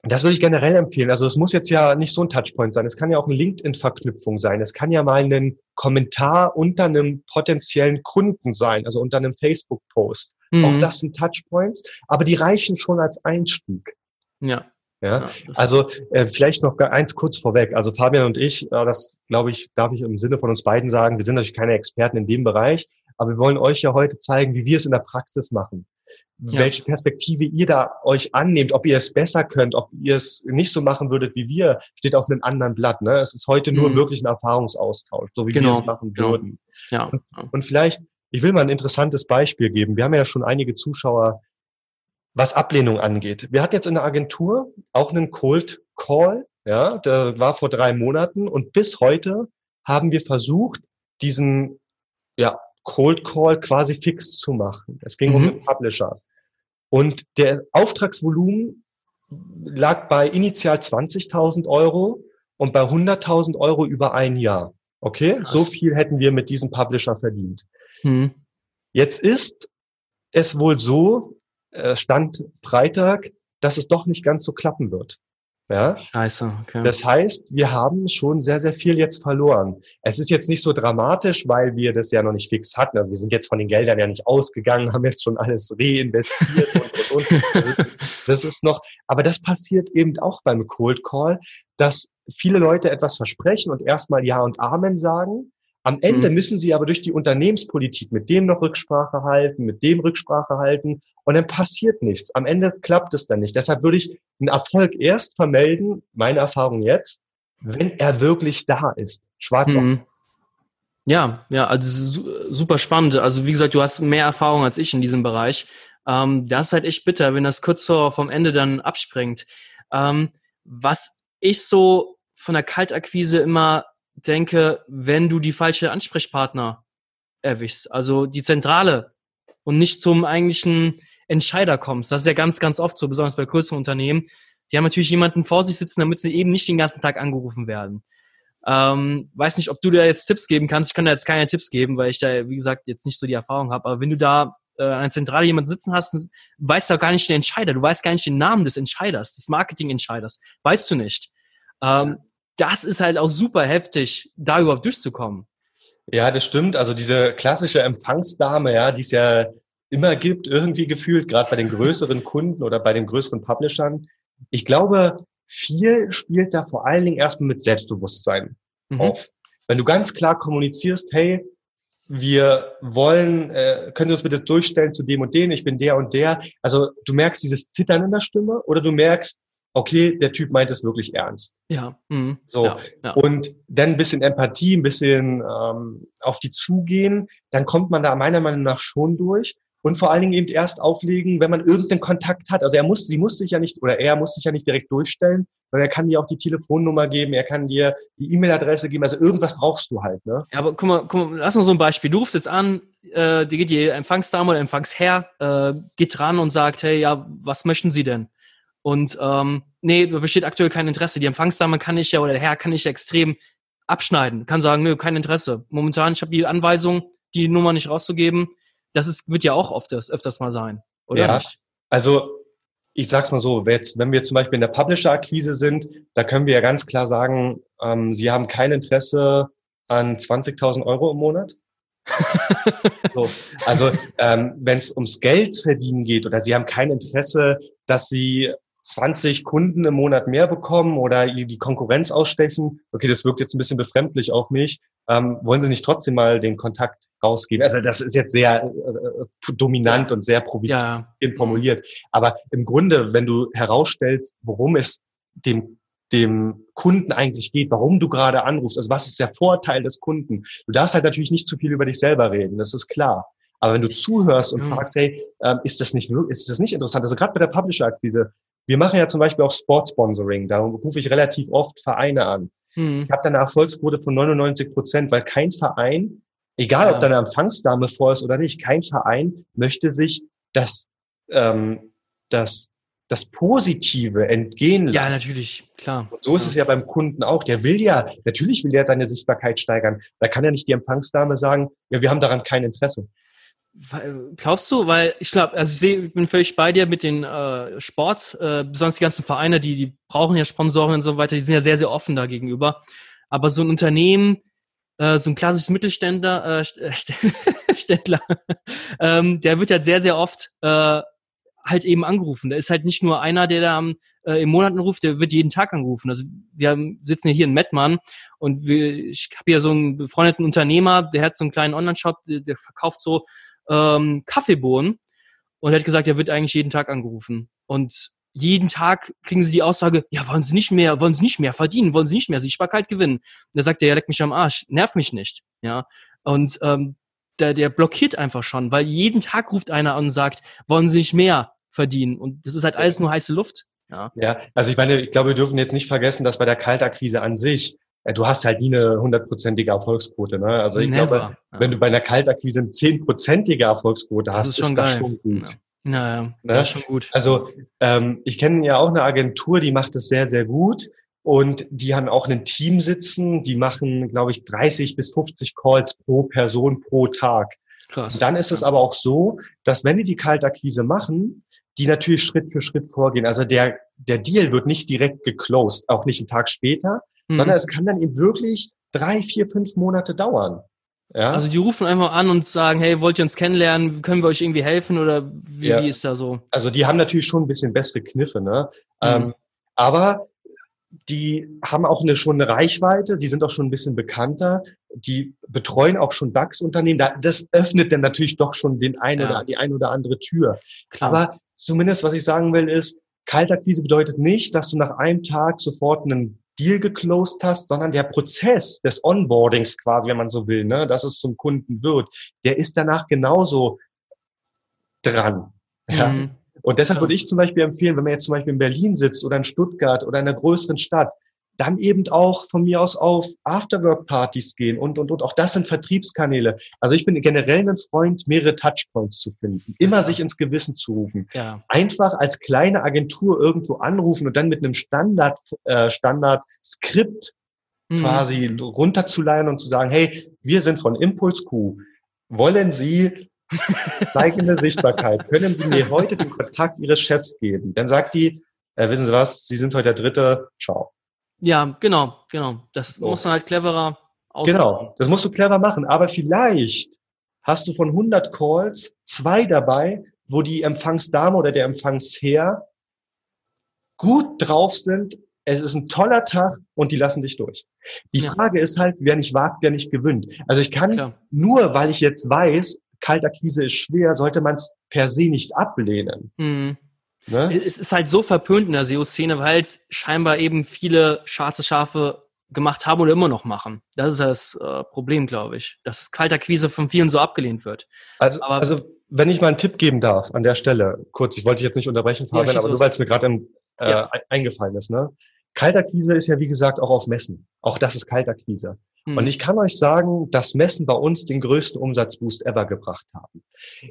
Das würde ich generell empfehlen. Also es muss jetzt ja nicht so ein Touchpoint sein. Es kann ja auch eine LinkedIn-Verknüpfung sein. Es kann ja mal ein Kommentar unter einem potenziellen Kunden sein, also unter einem Facebook-Post. Mhm. Auch das sind Touchpoints, aber die reichen schon als Einstieg. Ja. Ja, ja also äh, vielleicht noch eins kurz vorweg. Also Fabian und ich, äh, das glaube ich, darf ich im Sinne von uns beiden sagen, wir sind natürlich keine Experten in dem Bereich, aber wir wollen euch ja heute zeigen, wie wir es in der Praxis machen ja. welche Perspektive ihr da euch annehmt, ob ihr es besser könnt, ob ihr es nicht so machen würdet wie wir, steht auf einem anderen Blatt. Ne? Es ist heute nur mhm. wirklich ein Erfahrungsaustausch, so wie genau. wir es machen genau. würden. Ja. Und, und vielleicht, ich will mal ein interessantes Beispiel geben. Wir haben ja schon einige Zuschauer, was Ablehnung angeht. Wir hatten jetzt in der Agentur auch einen Cold Call, ja, der war vor drei Monaten und bis heute haben wir versucht, diesen ja, Cold Call quasi fix zu machen. Es ging mhm. um den Publisher. Und der Auftragsvolumen lag bei initial 20.000 Euro und bei 100.000 Euro über ein Jahr. Okay, Krass. so viel hätten wir mit diesem Publisher verdient. Mhm. Jetzt ist es wohl so, äh, Stand Freitag, dass es doch nicht ganz so klappen wird. Ja? Scheiße, okay. Das heißt, wir haben schon sehr, sehr viel jetzt verloren. Es ist jetzt nicht so dramatisch, weil wir das ja noch nicht fix hatten. Also wir sind jetzt von den Geldern ja nicht ausgegangen, haben jetzt schon alles reinvestiert und, und, und. Also das ist noch, aber das passiert eben auch beim Cold Call, dass viele Leute etwas versprechen und erstmal Ja und Amen sagen am Ende mhm. müssen sie aber durch die Unternehmenspolitik mit dem noch Rücksprache halten, mit dem Rücksprache halten und dann passiert nichts. Am Ende klappt es dann nicht. Deshalb würde ich einen Erfolg erst vermelden, meine Erfahrung jetzt, wenn er wirklich da ist. Schwarz mhm. Ja, ja, also super spannend. Also wie gesagt, du hast mehr Erfahrung als ich in diesem Bereich. Ähm, das ist halt echt bitter, wenn das kurz vor vom Ende dann abspringt. Ähm, was ich so von der Kaltakquise immer denke, wenn du die falsche Ansprechpartner erwischst, also die Zentrale und nicht zum eigentlichen Entscheider kommst. Das ist ja ganz, ganz oft so, besonders bei größeren Unternehmen. Die haben natürlich jemanden vor sich sitzen, damit sie eben nicht den ganzen Tag angerufen werden. Ähm, weiß nicht, ob du da jetzt Tipps geben kannst. Ich kann da jetzt keine Tipps geben, weil ich da, wie gesagt, jetzt nicht so die Erfahrung habe. Aber wenn du da äh, an der Zentrale jemanden sitzen hast, weißt du auch gar nicht den Entscheider. Du weißt gar nicht den Namen des Entscheiders, des Marketing-Entscheiders. Weißt du nicht. Ähm, das ist halt auch super heftig, da überhaupt durchzukommen. Ja, das stimmt. Also diese klassische Empfangsdame, ja, die es ja immer gibt, irgendwie gefühlt, gerade bei den größeren Kunden oder bei den größeren Publishern. Ich glaube, viel spielt da vor allen Dingen erstmal mit Selbstbewusstsein mhm. auf. Wenn du ganz klar kommunizierst, hey, wir wollen, äh, können Sie uns bitte durchstellen zu dem und dem, ich bin der und der. Also du merkst dieses Zittern in der Stimme oder du merkst, okay, der Typ meint es wirklich ernst. Ja. Mhm. So. Ja, ja. Und dann ein bisschen Empathie, ein bisschen ähm, auf die zugehen, dann kommt man da meiner Meinung nach schon durch. Und vor allen Dingen eben erst auflegen, wenn man irgendeinen Kontakt hat. Also er muss, sie muss sich ja nicht, oder er muss sich ja nicht direkt durchstellen, sondern er kann dir auch die Telefonnummer geben, er kann dir die E-Mail-Adresse geben. Also irgendwas brauchst du halt, ne? Ja, aber guck mal, guck mal, lass uns so ein Beispiel. Du rufst jetzt an, äh, die geht die Empfangsdame oder Empfangsherr, äh, geht dran und sagt, hey, ja, was möchten Sie denn? Und ähm, nee, da besteht aktuell kein Interesse. Die Empfangsdame kann ich ja, oder der Herr kann ich ja extrem abschneiden. Kann sagen, nö, kein Interesse. Momentan, ich habe die Anweisung, die Nummer nicht rauszugeben. Das ist, wird ja auch oft, öfters mal sein, oder ja, nicht? Also ich sag's mal so, wenn wir zum Beispiel in der Publisher-Akquise sind, da können wir ja ganz klar sagen, ähm, Sie haben kein Interesse an 20.000 Euro im Monat. so, also ähm, wenn es ums Geld verdienen geht oder Sie haben kein Interesse, dass Sie 20 Kunden im Monat mehr bekommen oder die Konkurrenz ausstechen, okay, das wirkt jetzt ein bisschen befremdlich auf mich, ähm, wollen Sie nicht trotzdem mal den Kontakt rausgeben? Also das ist jetzt sehr äh, dominant und sehr provizierend ja. formuliert. Aber im Grunde, wenn du herausstellst, worum es dem dem Kunden eigentlich geht, warum du gerade anrufst, also was ist der Vorteil des Kunden. Du darfst halt natürlich nicht zu viel über dich selber reden, das ist klar. Aber wenn du zuhörst und ja. fragst, hey, ähm, ist das nicht ist das nicht interessant? Also gerade bei der Publisher-Akquise, Wir machen ja zum Beispiel auch Sportsponsoring. Da rufe ich relativ oft Vereine an. Mhm. Ich habe da eine Erfolgsquote von 99 Prozent, weil kein Verein, egal ja. ob da eine Empfangsdame vor ist oder nicht, kein Verein möchte sich das, ähm, das das Positive entgehen lassen. Ja, natürlich, klar. Und so ist es ja beim Kunden auch. Der will ja, natürlich will der seine Sichtbarkeit steigern. Da kann ja nicht die Empfangsdame sagen, ja, wir haben daran kein Interesse. Glaubst du, weil ich glaube, also ich sehe, ich bin völlig bei dir mit den äh, Sport, äh, besonders die ganzen Vereine, die, die brauchen ja Sponsoren und so weiter, die sind ja sehr, sehr offen da gegenüber. Aber so ein Unternehmen, äh, so ein klassisches Mittelständler, äh, Ständler, ähm, der wird halt sehr, sehr oft äh, halt eben angerufen. Da ist halt nicht nur einer, der da am, äh, im Monat anruft, der wird jeden Tag angerufen. Also wir haben, sitzen ja hier in Mettmann und wir, ich habe hier so einen befreundeten Unternehmer, der hat so einen kleinen Online-Shop, der, der verkauft so ähm, Kaffeebohnen und er hat gesagt, er wird eigentlich jeden Tag angerufen. Und jeden Tag kriegen sie die Aussage, ja, wollen sie nicht mehr, wollen sie nicht mehr verdienen, wollen sie nicht mehr Sichtbarkeit gewinnen. Und da sagt er, ja, leck mich am Arsch, nerv mich nicht. Ja. Und ähm, der, der blockiert einfach schon, weil jeden Tag ruft einer an und sagt, wollen sie nicht mehr verdienen. Und das ist halt alles nur heiße Luft. Ja, ja also ich meine, ich glaube, wir dürfen jetzt nicht vergessen, dass bei der Kaltakquise an sich du hast halt nie eine hundertprozentige Erfolgsquote. Ne? Also ich Never. glaube, ja. wenn du bei einer Kaltakquise eine zehnprozentige Erfolgsquote das hast, ist, ist das schon gut. Ja. Naja, ne? das ist schon gut. Also ähm, ich kenne ja auch eine Agentur, die macht das sehr, sehr gut. Und die haben auch ein Team sitzen, die machen, glaube ich, 30 bis 50 Calls pro Person pro Tag. Krass. Und dann ist es aber auch so, dass wenn die die Kaltakquise machen, die natürlich Schritt für Schritt vorgehen. Also der, der Deal wird nicht direkt geclosed, auch nicht einen Tag später, mhm. sondern es kann dann eben wirklich drei, vier, fünf Monate dauern. Ja? Also die rufen einfach an und sagen, hey, wollt ihr uns kennenlernen? Können wir euch irgendwie helfen oder wie, ja. wie ist da so? Also die haben natürlich schon ein bisschen bessere Kniffe, ne? Mhm. Ähm, aber die haben auch eine, schon eine Reichweite, die sind auch schon ein bisschen bekannter, die betreuen auch schon DAX-Unternehmen. Das öffnet dann natürlich doch schon den ein ja. oder die ein oder andere Tür. Klar. Aber zumindest, was ich sagen will, ist, Kaltakquise bedeutet nicht, dass du nach einem Tag sofort einen Deal geclosed hast, sondern der Prozess des Onboardings quasi, wenn man so will, ne, dass es zum Kunden wird, der ist danach genauso dran. Ja? Mhm. Und deshalb würde ich zum Beispiel empfehlen, wenn man jetzt zum Beispiel in Berlin sitzt oder in Stuttgart oder in einer größeren Stadt, dann eben auch von mir aus auf Afterwork-Partys gehen und, und, und. Auch das sind Vertriebskanäle. Also ich bin generell ein Freund, mehrere Touchpoints zu finden, immer ja. sich ins Gewissen zu rufen. Ja. Einfach als kleine Agentur irgendwo anrufen und dann mit einem Standard, äh, Standard-Skript mhm. quasi runterzuleihen und zu sagen, hey, wir sind von Impulse Q. Wollen Sie steigende Sichtbarkeit? Können Sie mir heute den Kontakt Ihres Chefs geben? Dann sagt die, äh, wissen Sie was, Sie sind heute der Dritte, ciao. Ja, genau, genau. Das so. muss man halt cleverer ausmachen. Genau, das musst du clever machen. Aber vielleicht hast du von 100 Calls zwei dabei, wo die Empfangsdame oder der Empfangsherr gut drauf sind. Es ist ein toller Tag und die lassen dich durch. Die ja. Frage ist halt, wer nicht wagt, der nicht gewinnt. Also ich kann Klar. nur, weil ich jetzt weiß, Kaltakquise ist schwer, sollte man es per se nicht ablehnen. Mhm. Ne? Es ist halt so verpönt in der SEO-Szene, weil es scheinbar eben viele schwarze Schafe gemacht haben oder immer noch machen. Das ist das äh, Problem, glaube ich, dass Kaltakquise von vielen so abgelehnt wird. Also, aber, also wenn ich mal einen Tipp geben darf an der Stelle, kurz, ich wollte dich jetzt nicht unterbrechen, Fabian, ja, aber nur weil es mir gerade äh, ja. eingefallen ist. Ne? Kaltakquise ist ja, wie gesagt, auch auf Messen. Auch das ist Kaltakquise. Hm. Und ich kann euch sagen, dass Messen bei uns den größten Umsatzboost ever gebracht haben.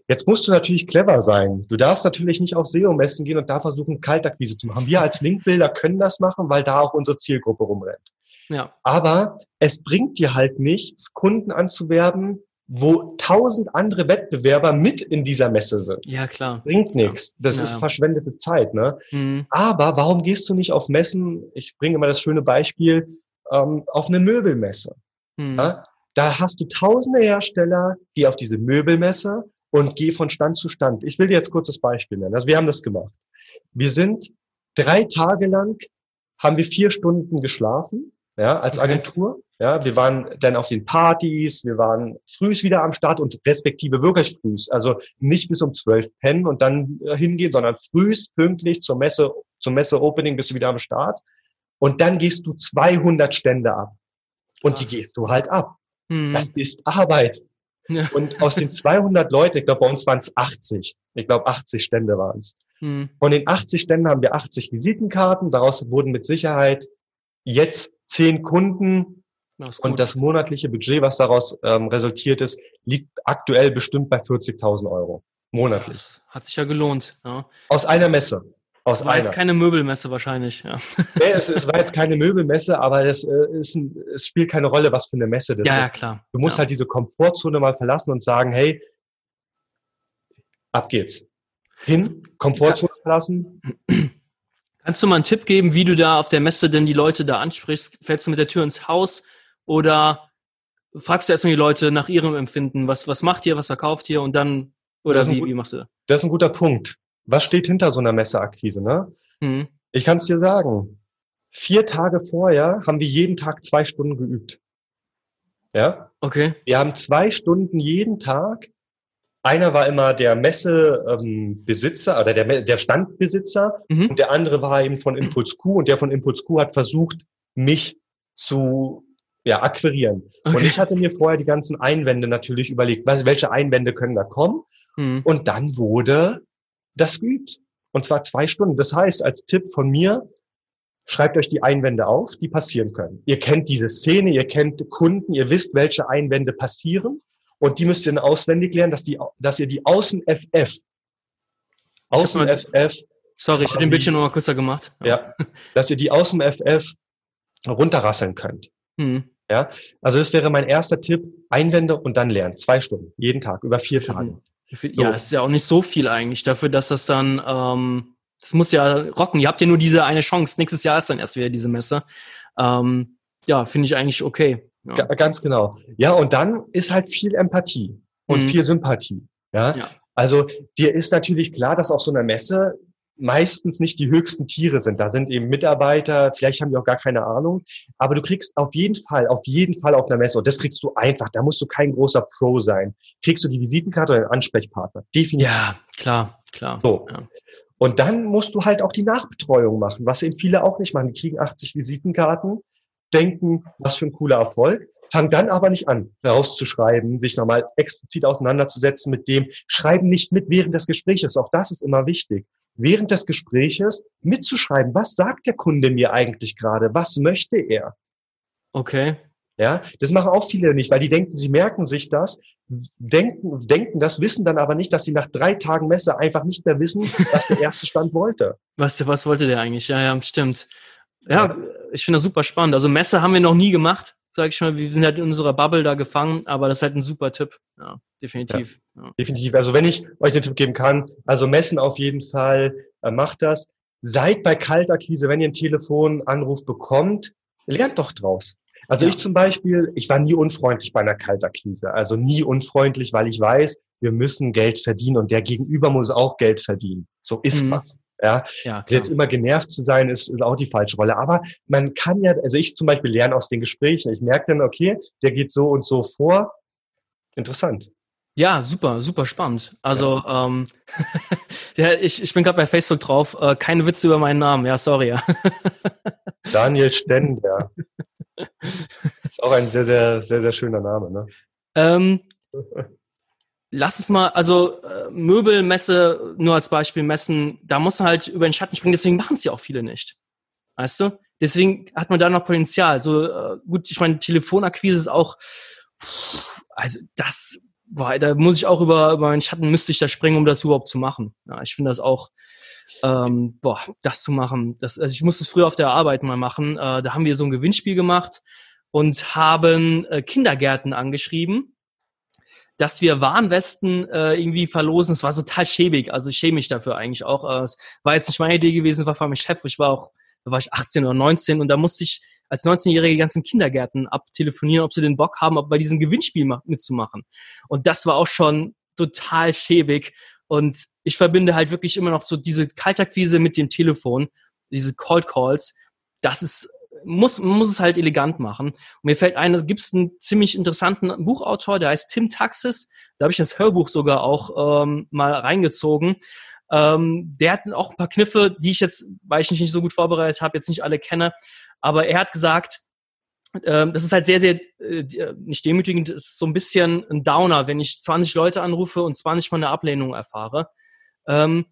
Jetzt musst du natürlich clever sein. Du darfst natürlich nicht auf SEO-Messen gehen und da versuchen, Kaltakquise zu machen. Wir als Linkbilder können das machen, weil da auch unsere Zielgruppe rumrennt. Ja. Aber es bringt dir halt nichts, Kunden anzuwerben, wo tausend andere Wettbewerber mit in dieser Messe sind. Ja, klar. Das bringt nichts. Das ja. ist verschwendete Zeit. Ne? Mhm. Aber warum gehst du nicht auf Messen? Ich bringe immer das schöne Beispiel ähm, auf eine Möbelmesse. Mhm. Ja? Da hast du tausende Hersteller, die auf diese Möbelmesse und geh von Stand zu Stand. Ich will dir jetzt kurz das Beispiel nennen. Also wir haben das gemacht. Wir sind drei Tage lang, haben wir vier Stunden geschlafen, ja, als Agentur. Ja, wir waren dann auf den Partys, wir waren frühs wieder am Start und respektive wirklich frühs. Also nicht bis um zwölf pennen und dann äh, hingehen, sondern frühs, pünktlich zur Messe, zum Messe-Opening bist du wieder am Start. Und dann gehst du 200 Stände ab. Und Ach. die gehst du halt ab. Mhm. Das ist Arbeit. Ja. Und aus den 200 Leuten, ich glaube, bei uns waren es 80. Ich glaube, 80 Stände waren es. Hm. Von den 80 Ständen haben wir 80 Visitenkarten. Daraus wurden mit Sicherheit jetzt 10 Kunden. Ja, gut. Und das monatliche Budget, was daraus ähm, resultiert ist, liegt aktuell bestimmt bei 40.000 Euro. Monatlich. das hat sich ja gelohnt. Ja. Aus einer Messe. Aus War einer. jetzt keine Möbelmesse wahrscheinlich. Ja, Nee, es, es war jetzt keine Möbelmesse, aber es, äh, ist ein, es spielt keine Rolle, was für eine Messe das ja, ja ist. klar. Du musst ja. halt diese Komfortzone mal verlassen und sagen, hey, ab geht's. Hin, Komfortzone verlassen. Kannst du mal einen Tipp geben, wie du da auf der Messe denn die Leute da ansprichst? Fällst du mit der Tür ins Haus oder fragst du erstmal die Leute nach ihrem Empfinden? Was, was macht ihr, was verkauft ihr und dann, oder Das wie, gut- wie machst du? Das ist ein guter Punkt. Was steht hinter so einer Messeakquise, ne? Hm. Ich kann es dir sagen. Vier Tage vorher haben wir jeden Tag zwei Stunden geübt. Ja? Okay. Wir haben zwei Stunden jeden Tag. Einer war immer der Messebesitzer ähm, oder der, der Standbesitzer Mhm. und der andere war eben von Impuls Q und der von Impuls Q hat versucht, mich zu ja, akquirieren. Und Okay. ich hatte mir vorher die ganzen Einwände natürlich überlegt, was, welche Einwände können da kommen. Hm. Und dann wurde das geübt. Und zwar zwei Stunden. Das heißt, als Tipp von mir, schreibt euch die Einwände auf, die passieren können. Ihr kennt diese Szene, ihr kennt Kunden, ihr wisst, welche Einwände passieren. Und die müsst ihr dann auswendig lernen, dass, die, dass ihr die Außen-FF, Außen-FF, Sorry, ich habe den Bildschirm noch mal kürzer gemacht. ja, dass ihr die Außen-FF runterrasseln könnt. Hm. Also das wäre mein erster Tipp, Einwände und dann lernen. Zwei Stunden, jeden Tag, über vier Tage. So. Ja, das ist ja auch nicht so viel eigentlich dafür, dass das dann, ähm, das muss ja rocken. Ihr habt ja nur diese eine Chance. Nächstes Jahr ist dann erst wieder diese Messe. Ähm, ja, finde ich eigentlich okay. Ja. Ga- Ganz genau. Ja, und dann ist halt viel Empathie und Mhm. viel Sympathie. Ja? Ja. Also dir ist natürlich klar, dass auf so einer Messe meistens nicht die höchsten Tiere sind. Da sind eben Mitarbeiter, vielleicht haben die auch gar keine Ahnung, aber du kriegst auf jeden Fall, auf jeden Fall auf einer Messe, und das kriegst du einfach, da musst du kein großer Pro sein, kriegst du die Visitenkarte oder den Ansprechpartner. Definitiv. ja, klar, klar. So. Ja. Und dann musst du halt auch die Nachbetreuung machen, was eben viele auch nicht machen. Die kriegen 80 Visitenkarten, denken, was für ein cooler Erfolg, fangen dann aber nicht an, rauszuschreiben, sich nochmal explizit auseinanderzusetzen mit dem, schreiben nicht mit während des Gespräches. Auch das ist immer wichtig. Während des Gespräches mitzuschreiben, was sagt der Kunde mir eigentlich gerade? Was möchte er? Okay. Ja, das machen auch viele nicht, weil die denken, sie merken sich das, denken, denken das, wissen dann aber nicht, dass sie nach drei Tagen Messe einfach nicht mehr wissen, was der erste Stand wollte. Was, was wollte der eigentlich? Ja, ja, stimmt. Ja, ich finde das super spannend. Also Messe haben wir noch nie gemacht, sage ich mal. Wir sind halt in unserer Bubble da gefangen, aber das ist halt ein super Tipp. Ja, definitiv. Ja. Definitiv. Also wenn ich euch den Tipp geben kann, also messen auf jeden Fall, äh, macht das. Seid bei Kaltakquise, wenn ihr einen Telefonanruf bekommt, lernt doch draus. Also Ja. ich zum Beispiel, ich war nie unfreundlich bei einer Kaltakquise. Also nie unfreundlich, weil ich weiß, wir müssen Geld verdienen und der Gegenüber muss auch Geld verdienen. So ist Mhm. was. Ja, Ja, jetzt immer genervt zu sein, ist, ist auch die falsche Rolle. Aber man kann ja, also ich zum Beispiel lerne aus den Gesprächen. Ich merke dann, okay, der geht so und so vor. Interessant. Ja, super, super spannend. Also, ähm, ja, ich, ich bin gerade bei Facebook drauf. Äh, keine Witze über meinen Namen. Ja, sorry. Ja. Daniel Stender. Ist auch ein sehr, sehr, sehr, sehr schöner Name, ne? Ähm, lass es mal, also äh, Möbelmesse, nur als Beispiel messen, da muss man halt über den Schatten springen, deswegen machen es ja auch viele nicht. Weißt du? Deswegen hat man da noch Potenzial. So, äh, gut, ich meine, Telefonakquise ist auch, also das, boah, da muss ich auch über, über meinen Schatten müsste ich da springen, um das überhaupt zu machen. Ja, ich finde das auch, ähm, boah, das zu machen. Das, also ich musste es früher auf der Arbeit mal machen. Äh, da haben wir so ein Gewinnspiel gemacht und haben äh, Kindergärten angeschrieben, dass wir Warnwesten äh, irgendwie verlosen. Es war total schäbig, also ich schäme mich dafür eigentlich auch. Äh, es war jetzt nicht meine Idee gewesen, war von meinem Chef. Ich war auch, da war ich 18 oder 19 und da musste ich als 19-Jährige die ganzen Kindergärten abtelefonieren, ob sie den Bock haben, ob bei diesem Gewinnspiel ma- mitzumachen. Und das war auch schon total schäbig. Und ich verbinde halt wirklich immer noch so diese Kaltakquise mit dem Telefon, diese Cold Calls. Das ist muss, muss es halt elegant machen. Und mir fällt ein, da gibt einen ziemlich interessanten Buchautor, der heißt Tim Taxis. Da habe ich das Hörbuch sogar auch ähm, mal reingezogen. Ähm, der hat auch ein paar Kniffe, die ich jetzt, weil ich mich nicht so gut vorbereitet habe, jetzt nicht alle kenne. Aber er hat gesagt, ähm, das ist halt sehr, sehr, äh, äh nicht demütigend, ist so ein bisschen ein Downer, wenn ich 20 Leute anrufe und 20 Mal eine Ablehnung erfahre. Ähm,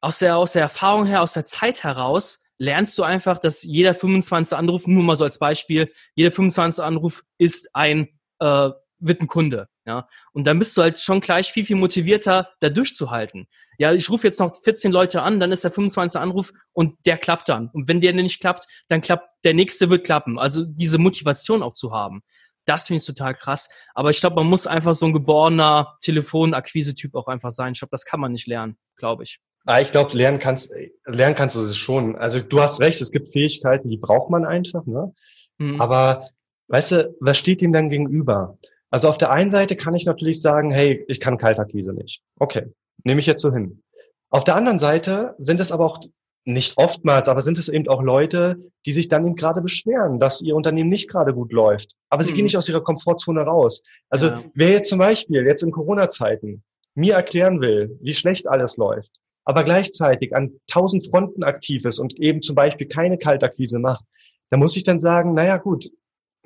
aus der, aus der Erfahrung her, aus der Zeit heraus, lernst du einfach, dass jeder 25. Anruf, nur mal so als Beispiel, jeder 25. Anruf ist ein, äh, wird ein Kunde. Ja, und dann bist du halt schon gleich viel, viel motivierter, da durchzuhalten. Ja, ich rufe jetzt noch 14 Leute an, dann ist der 25. Anruf und der klappt dann. Und wenn der nicht klappt, dann klappt der nächste wird klappen. Also diese Motivation auch zu haben. Das finde ich total krass. Aber ich glaube, man muss einfach so ein geborener Telefonakquise-Typ auch einfach sein. Ich glaube, das kann man nicht lernen, glaube ich. Ah, ich glaube, lernen kannst, lernen kannst du es schon. Also du hast recht, es gibt Fähigkeiten, die braucht man einfach, ne? Mhm. Aber weißt du, was steht ihm dann gegenüber? Also auf der einen Seite kann ich natürlich sagen, hey, ich kann Kaltakquise nicht. Okay, nehme ich jetzt so hin. Auf der anderen Seite sind es aber auch nicht oftmals, aber sind es eben auch Leute, die sich dann eben gerade beschweren, dass ihr Unternehmen nicht gerade gut läuft. Aber sie mhm. gehen nicht aus ihrer Komfortzone raus. Also ja. wer jetzt zum Beispiel jetzt in Corona-Zeiten mir erklären will, wie schlecht alles läuft, aber gleichzeitig an tausend Fronten aktiv ist und eben zum Beispiel keine Kaltakquise macht, da muss ich dann sagen, naja gut,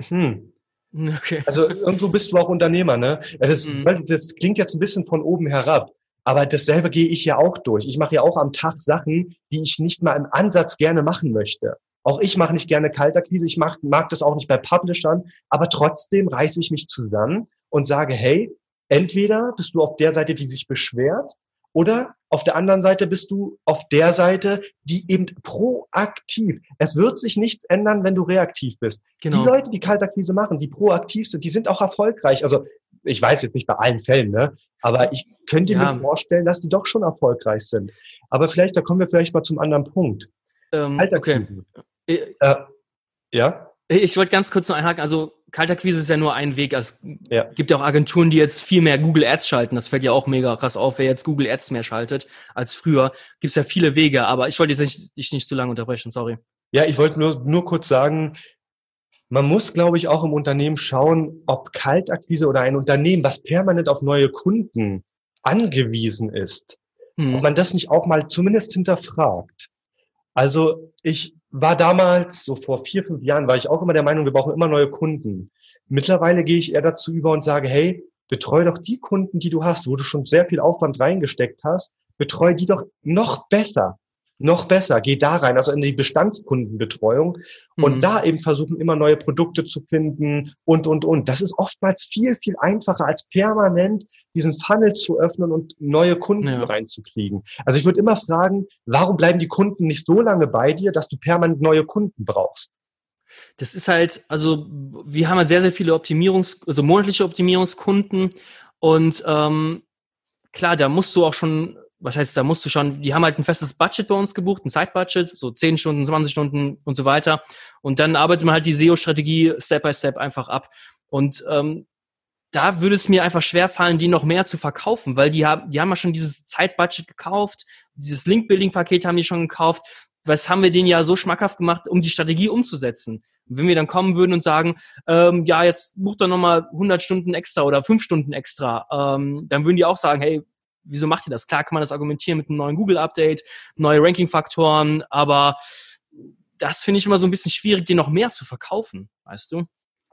hm, okay. also irgendwo bist du auch Unternehmer, ne? Das, ist, mhm. das klingt jetzt ein bisschen von oben herab, aber dasselbe gehe ich ja auch durch. Ich mache ja auch am Tag Sachen, die ich nicht mal im Ansatz gerne machen möchte. Auch ich mache nicht gerne Kaltakquise, ich mag, mag das auch nicht bei Publishern, aber trotzdem reiße ich mich zusammen und sage, hey, entweder bist du auf der Seite, die sich beschwert, oder auf der anderen Seite bist du auf der Seite, die eben proaktiv. Es wird sich nichts ändern, wenn du reaktiv bist. Genau. Die Leute, die Kaltakquise machen, die proaktiv sind, die sind auch erfolgreich. Also ich weiß jetzt nicht bei allen Fällen, ne? aber ich könnte ja. mir vorstellen, dass die doch schon erfolgreich sind. Aber vielleicht, da kommen wir vielleicht mal zum anderen Punkt. Ähm, Kaltakquise. Okay. Äh, ja? Ich wollte ganz kurz noch einhaken. Also Kaltakquise ist ja nur ein Weg. Es ja. gibt ja auch Agenturen, die jetzt viel mehr Google Ads schalten. Das fällt ja auch mega krass auf, wer jetzt Google Ads mehr schaltet als früher. Gibt es ja viele Wege, aber ich wollte jetzt nicht, dich nicht zu lange unterbrechen, sorry. Ja, ich wollte nur, nur kurz sagen, man muss, glaube ich, auch im Unternehmen schauen, ob Kaltakquise oder ein Unternehmen, was permanent auf neue Kunden angewiesen ist, hm. ob man das nicht auch mal zumindest hinterfragt. Also ich war damals, so vor vier, fünf Jahren, war ich auch immer der Meinung, wir brauchen immer neue Kunden. Mittlerweile gehe ich eher dazu über und sage, hey, betreue doch die Kunden, die du hast, wo du schon sehr viel Aufwand reingesteckt hast, betreue die doch noch besser noch besser, geh da rein, also in die Bestandskundenbetreuung mhm. und da eben versuchen, immer neue Produkte zu finden und, und, und. Das ist oftmals viel, viel einfacher, als permanent diesen Funnel zu öffnen und neue Kunden ja. reinzukriegen. Also ich würde immer fragen, warum bleiben die Kunden nicht so lange bei dir, dass du permanent neue Kunden brauchst? Das ist halt, also wir haben halt sehr, sehr viele Optimierungs-, also monatliche Optimierungskunden und ähm, klar, da musst du auch schon was heißt, da musst du schon, die haben halt ein festes Budget bei uns gebucht, ein Zeitbudget, so 10 Stunden, 20 Stunden und so weiter. Und dann arbeitet man halt die SEO-Strategie Step by Step einfach ab. Und ähm, da würde es mir einfach schwer fallen, die noch mehr zu verkaufen, weil die haben, die haben ja schon dieses Zeitbudget gekauft, dieses Link-Building-Paket haben die schon gekauft. Was haben wir denen ja so schmackhaft gemacht, um die Strategie umzusetzen? Wenn wir dann kommen würden und sagen, ähm, ja, jetzt bucht doch nochmal 100 Stunden extra oder 5 Stunden extra, ähm, dann würden die auch sagen, hey, wieso macht ihr das? Klar kann man das argumentieren mit einem neuen Google-Update, neue Ranking-Faktoren, aber das finde ich immer so ein bisschen schwierig, dir noch mehr zu verkaufen, weißt du?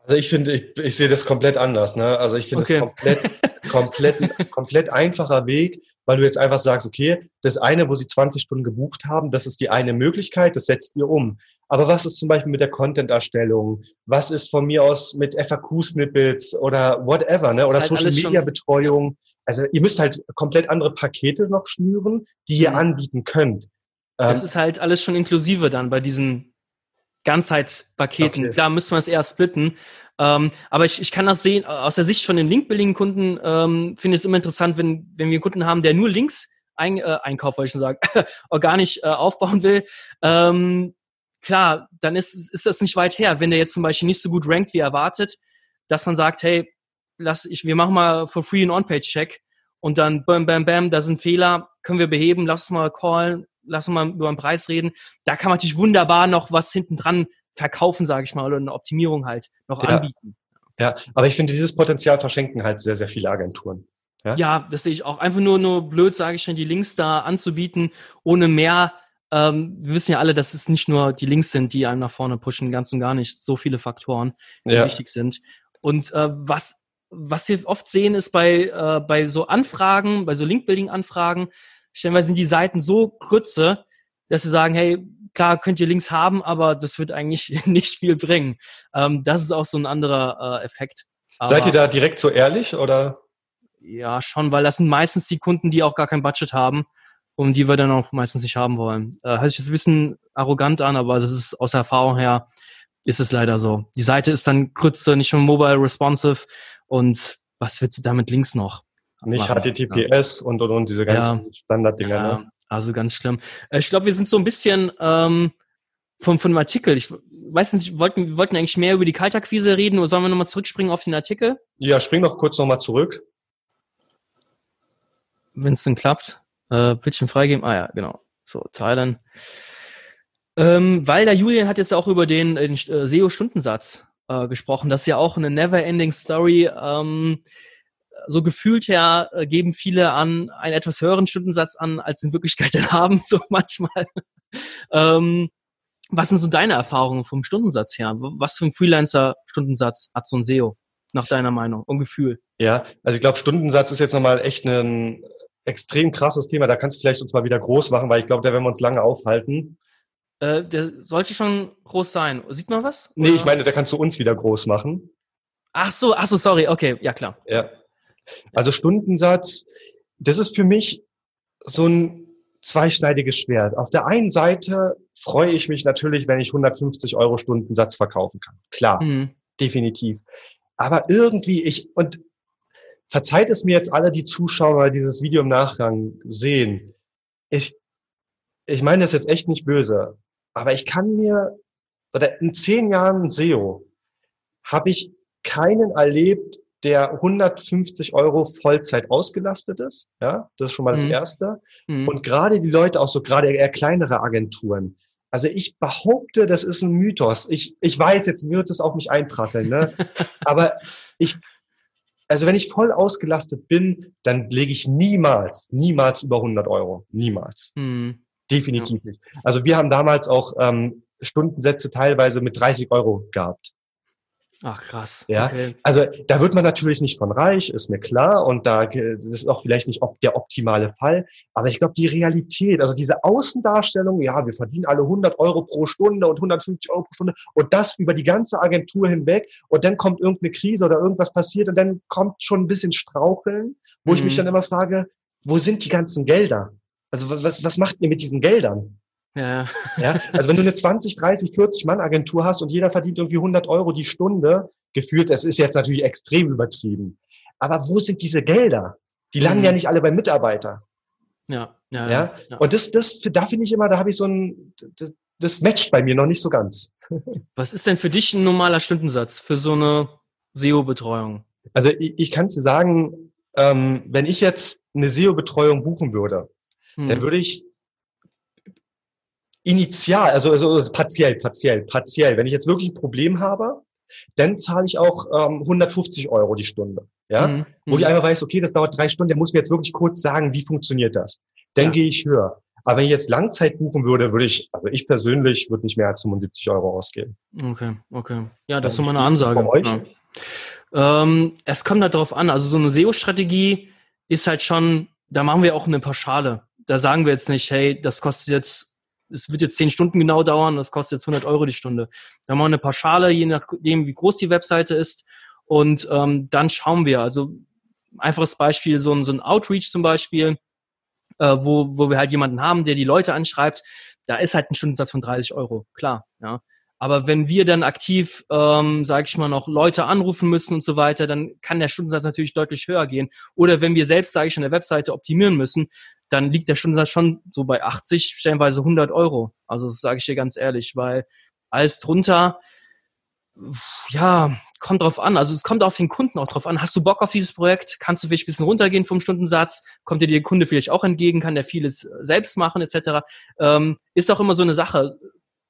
Also ich finde, ich, ich sehe das komplett anders. Ne? Also ich finde okay. das komplett, komplett, komplett einfacher Weg, weil du jetzt einfach sagst, okay, das eine, wo sie 20 Stunden gebucht haben, das ist die eine Möglichkeit, das setzt ihr um. Aber was ist zum Beispiel mit der Content-Erstellung? Was ist von mir aus mit FAQ-Snippets oder whatever, ne? Oder halt Social-Media-Betreuung? Also ihr müsst halt komplett andere Pakete noch schnüren, die ihr mhm. anbieten könnt. Das ähm, ist halt alles schon inklusive dann bei diesen Ganzheitspaketen. Okay. Klar müssen wir es eher splitten. Ähm, aber ich, ich kann das sehen, aus der Sicht von den Link-Building-Kunden ähm, finde ich es immer interessant, wenn, wenn wir einen Kunden haben, der nur Links ein, äh, einkauft, wollte ich schon sagen, organisch äh, aufbauen will. Ähm, klar, dann ist, ist das nicht weit her, wenn der jetzt zum Beispiel nicht so gut rankt wie erwartet, dass man sagt, hey, lass ich, wir machen mal for free einen On-Page-Check und dann bam, bam, bam, da sind Fehler, können wir beheben, lass uns mal callen, lass uns mal über den Preis reden. Da kann man natürlich wunderbar noch was hinten dran verkaufen, sage ich mal, oder eine Optimierung halt noch ja. anbieten. Ja, aber ich finde, dieses Potenzial verschenken halt sehr, sehr viele Agenturen. Ja, ja das sehe ich auch. Einfach nur, nur blöd, sage ich schon, die Links da anzubieten, ohne mehr ähm, wir wissen ja alle, dass es nicht nur die Links sind, die einem nach vorne pushen, ganz und gar nicht. So viele Faktoren, die ja. wichtig sind. Und äh, was, was wir oft sehen, ist bei, äh, bei so Anfragen, bei so Link-Building-Anfragen, stellenweise sind die Seiten so Krütze, dass sie sagen, hey, klar könnt ihr Links haben, aber das wird eigentlich nicht viel bringen. Ähm, das ist auch so ein anderer äh, Effekt. Aber, Seid ihr da direkt so ehrlich oder? Ja, schon, weil das sind meistens die Kunden, die auch gar kein Budget haben und die wir dann auch meistens nicht haben wollen. Äh, hört sich jetzt ein bisschen arrogant an, aber das ist aus Erfahrung her, ist es leider so. Die Seite ist dann Grütze, nicht mehr mobile responsive und was willst du damit links noch? Nicht machen? HTTPS ja. und, und, und diese ganzen ja. Standarddinger. Ja, ne? Also ganz schlimm. Äh, ich glaube, wir sind so ein bisschen ähm, von, von dem Artikel. Ich weiß nicht, wir wollten, wir wollten eigentlich mehr über die Kaltakquise reden oder sollen wir nochmal zurückspringen auf den Artikel? Ja, spring noch kurz nochmal zurück. Wenn es denn klappt. Äh, Bildschirm freigeben. Ah ja, genau. So, teilen. Ähm, weil der Julian hat jetzt auch über den, den äh, SEO-Stundensatz äh, gesprochen. Das ist ja auch eine never-ending Story. Ähm, so gefühlt her äh, geben viele an einen etwas höheren Stundensatz an, als sie in Wirklichkeit dann haben, so manchmal. ähm, was sind so deine Erfahrungen vom Stundensatz her? Was für ein Freelancer-Stundensatz hat so ein SEO, nach deiner Meinung und Gefühl? Ja, also ich glaube, Stundensatz ist jetzt nochmal echt ein extrem krasses Thema. Da kannst du vielleicht uns mal wieder groß machen, weil ich glaube, da werden wir uns lange aufhalten. Äh, der sollte schon groß sein. Sieht man was? Nee, ich meine, da kannst du uns wieder groß machen. Ach so, ach so, sorry. Okay, ja klar. Ja. Also Stundensatz, das ist für mich so ein zweischneidiges Schwert. Auf der einen Seite freue ich mich natürlich, wenn ich 150 Euro Stundensatz verkaufen kann. Klar, mhm. definitiv. Aber irgendwie ich, und verzeiht es mir jetzt alle, die Zuschauer dieses Video im Nachgang sehen. Ich, ich meine das jetzt echt nicht böse, aber ich kann mir, oder in zehn Jahren SEO habe ich keinen erlebt, der 150 Euro Vollzeit ausgelastet ist. Ja, das ist schon mal das mhm. Erste. Mhm. Und gerade die Leute, auch so gerade eher kleinere Agenturen. Also ich behaupte, das ist ein Mythos. Ich, ich weiß, jetzt wird es auf mich einprasseln, ne? aber ich also wenn ich voll ausgelastet bin, dann lege ich niemals, niemals über 100 Euro. Niemals. Mhm. Definitiv ja. nicht. Also wir haben damals auch ähm, Stundensätze teilweise mit 30 Euro gehabt. Ach krass. Ja, okay. also da wird man natürlich nicht von reich, ist mir klar. Und da das ist auch vielleicht nicht der optimale Fall. Aber ich glaube, die Realität, also diese Außendarstellung, ja, wir verdienen alle 100 Euro pro Stunde und 150 Euro pro Stunde und das über die ganze Agentur hinweg. Und dann kommt irgendeine Krise oder irgendwas passiert und dann kommt schon ein bisschen Straucheln, wo mhm. ich mich mhm. dann immer frage, wo sind die ganzen Gelder? Also was, was macht ihr mit diesen Geldern? Ja. ja. Also wenn du eine 20, 30, 40 Mann Agentur hast und jeder verdient irgendwie 100 Euro die Stunde, gefühlt, es ist jetzt natürlich extrem übertrieben. Aber wo sind diese Gelder? Die landen mhm. ja nicht alle beim Mitarbeiter. Ja, ja, ja. ja. Und das, das, da finde ich immer, da habe ich so ein, das, das matcht bei mir noch nicht so ganz. Was ist denn für dich ein normaler Stundensatz für so eine SEO-Betreuung? Also ich, ich kann dir sagen, ähm, wenn ich jetzt eine SEO-Betreuung buchen würde, hm. dann würde ich initial, also, also partiell, partiell, partiell. Wenn ich jetzt wirklich ein Problem habe, dann zahle ich auch ähm, 150 Euro die Stunde. Ja, mhm. wo ich mhm. einfach weiß, okay, das dauert drei Stunden, der muss mir jetzt wirklich kurz sagen, wie funktioniert das. Dann ja. gehe ich höher. Aber wenn ich jetzt Langzeit buchen würde, würde ich, also ich persönlich würde nicht mehr als 75 Euro ausgeben. Okay, okay. Ja, das ist nochmal eine Ansage. Ja. Ähm, es kommt halt darauf an, also so eine SEO-Strategie ist halt schon, da machen wir auch eine Pauschale. Da sagen wir jetzt nicht, hey, das kostet jetzt es wird jetzt zehn Stunden genau dauern, das kostet jetzt 100 Euro die Stunde. Da haben wir eine Pauschale, je nachdem, wie groß die Webseite ist. Und ähm, dann schauen wir. Also einfaches Beispiel, so ein, so ein Outreach zum Beispiel, äh, wo, wo wir halt jemanden haben, der die Leute anschreibt. Da ist halt ein Stundensatz von 30 Euro, klar. Ja. Aber wenn wir dann aktiv, ähm, sage ich mal, noch Leute anrufen müssen und so weiter, dann kann der Stundensatz natürlich deutlich höher gehen. Oder wenn wir selbst, sage ich, an der Webseite optimieren müssen, dann liegt der Stundensatz schon so bei 80, stellenweise 100 Euro. Also das sage ich dir ganz ehrlich, weil alles drunter, ja, kommt drauf an. Also es kommt auf den Kunden auch drauf an. Hast du Bock auf dieses Projekt? Kannst du vielleicht ein bisschen runtergehen vom Stundensatz? Kommt dir der Kunde vielleicht auch entgegen? Kann der vieles selbst machen etc.? Ähm, ist auch immer so eine Sache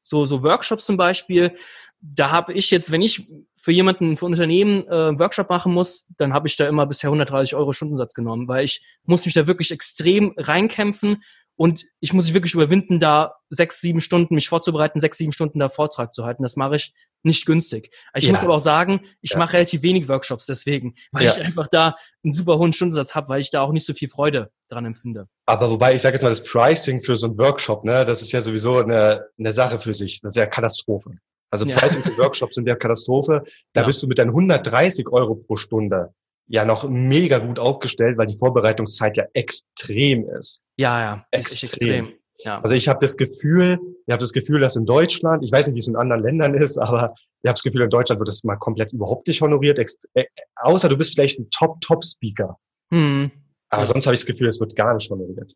so, so Workshops zum Beispiel, da habe ich jetzt, wenn ich für jemanden, für ein Unternehmen äh, Workshop machen muss, dann habe ich da immer bisher 130 Euro Stundensatz genommen, weil ich muss mich da wirklich extrem reinkämpfen und ich muss mich wirklich überwinden, da sechs, sieben Stunden mich vorzubereiten, sechs, sieben Stunden da Vortrag zu halten. Das mache ich nicht günstig. Ich ja. muss aber auch sagen, ich ja. mache relativ wenig Workshops deswegen, weil ja. ich einfach da einen super hohen Stundensatz habe, weil ich da auch nicht so viel Freude dran empfinde. Aber wobei, ich sage jetzt mal, das Pricing für so einen Workshop, ne, das ist ja sowieso eine, eine Sache für sich. Das ist ja Katastrophe. Also Pricing für Workshops sind ja Katastrophe. Da bist du mit deinen 130 Euro pro Stunde ja noch mega gut aufgestellt, weil die Vorbereitungszeit ja extrem ist. Ja, ja, extrem. extrem. Ja. Also ich habe das Gefühl, ich habe das Gefühl, dass in Deutschland, ich weiß nicht, wie es in anderen Ländern ist, aber ich habe das Gefühl, in Deutschland wird das mal komplett überhaupt nicht honoriert, äh, außer du bist vielleicht ein Top-Top-Speaker. Hm. Aber sonst habe ich das Gefühl, es wird gar nicht honoriert.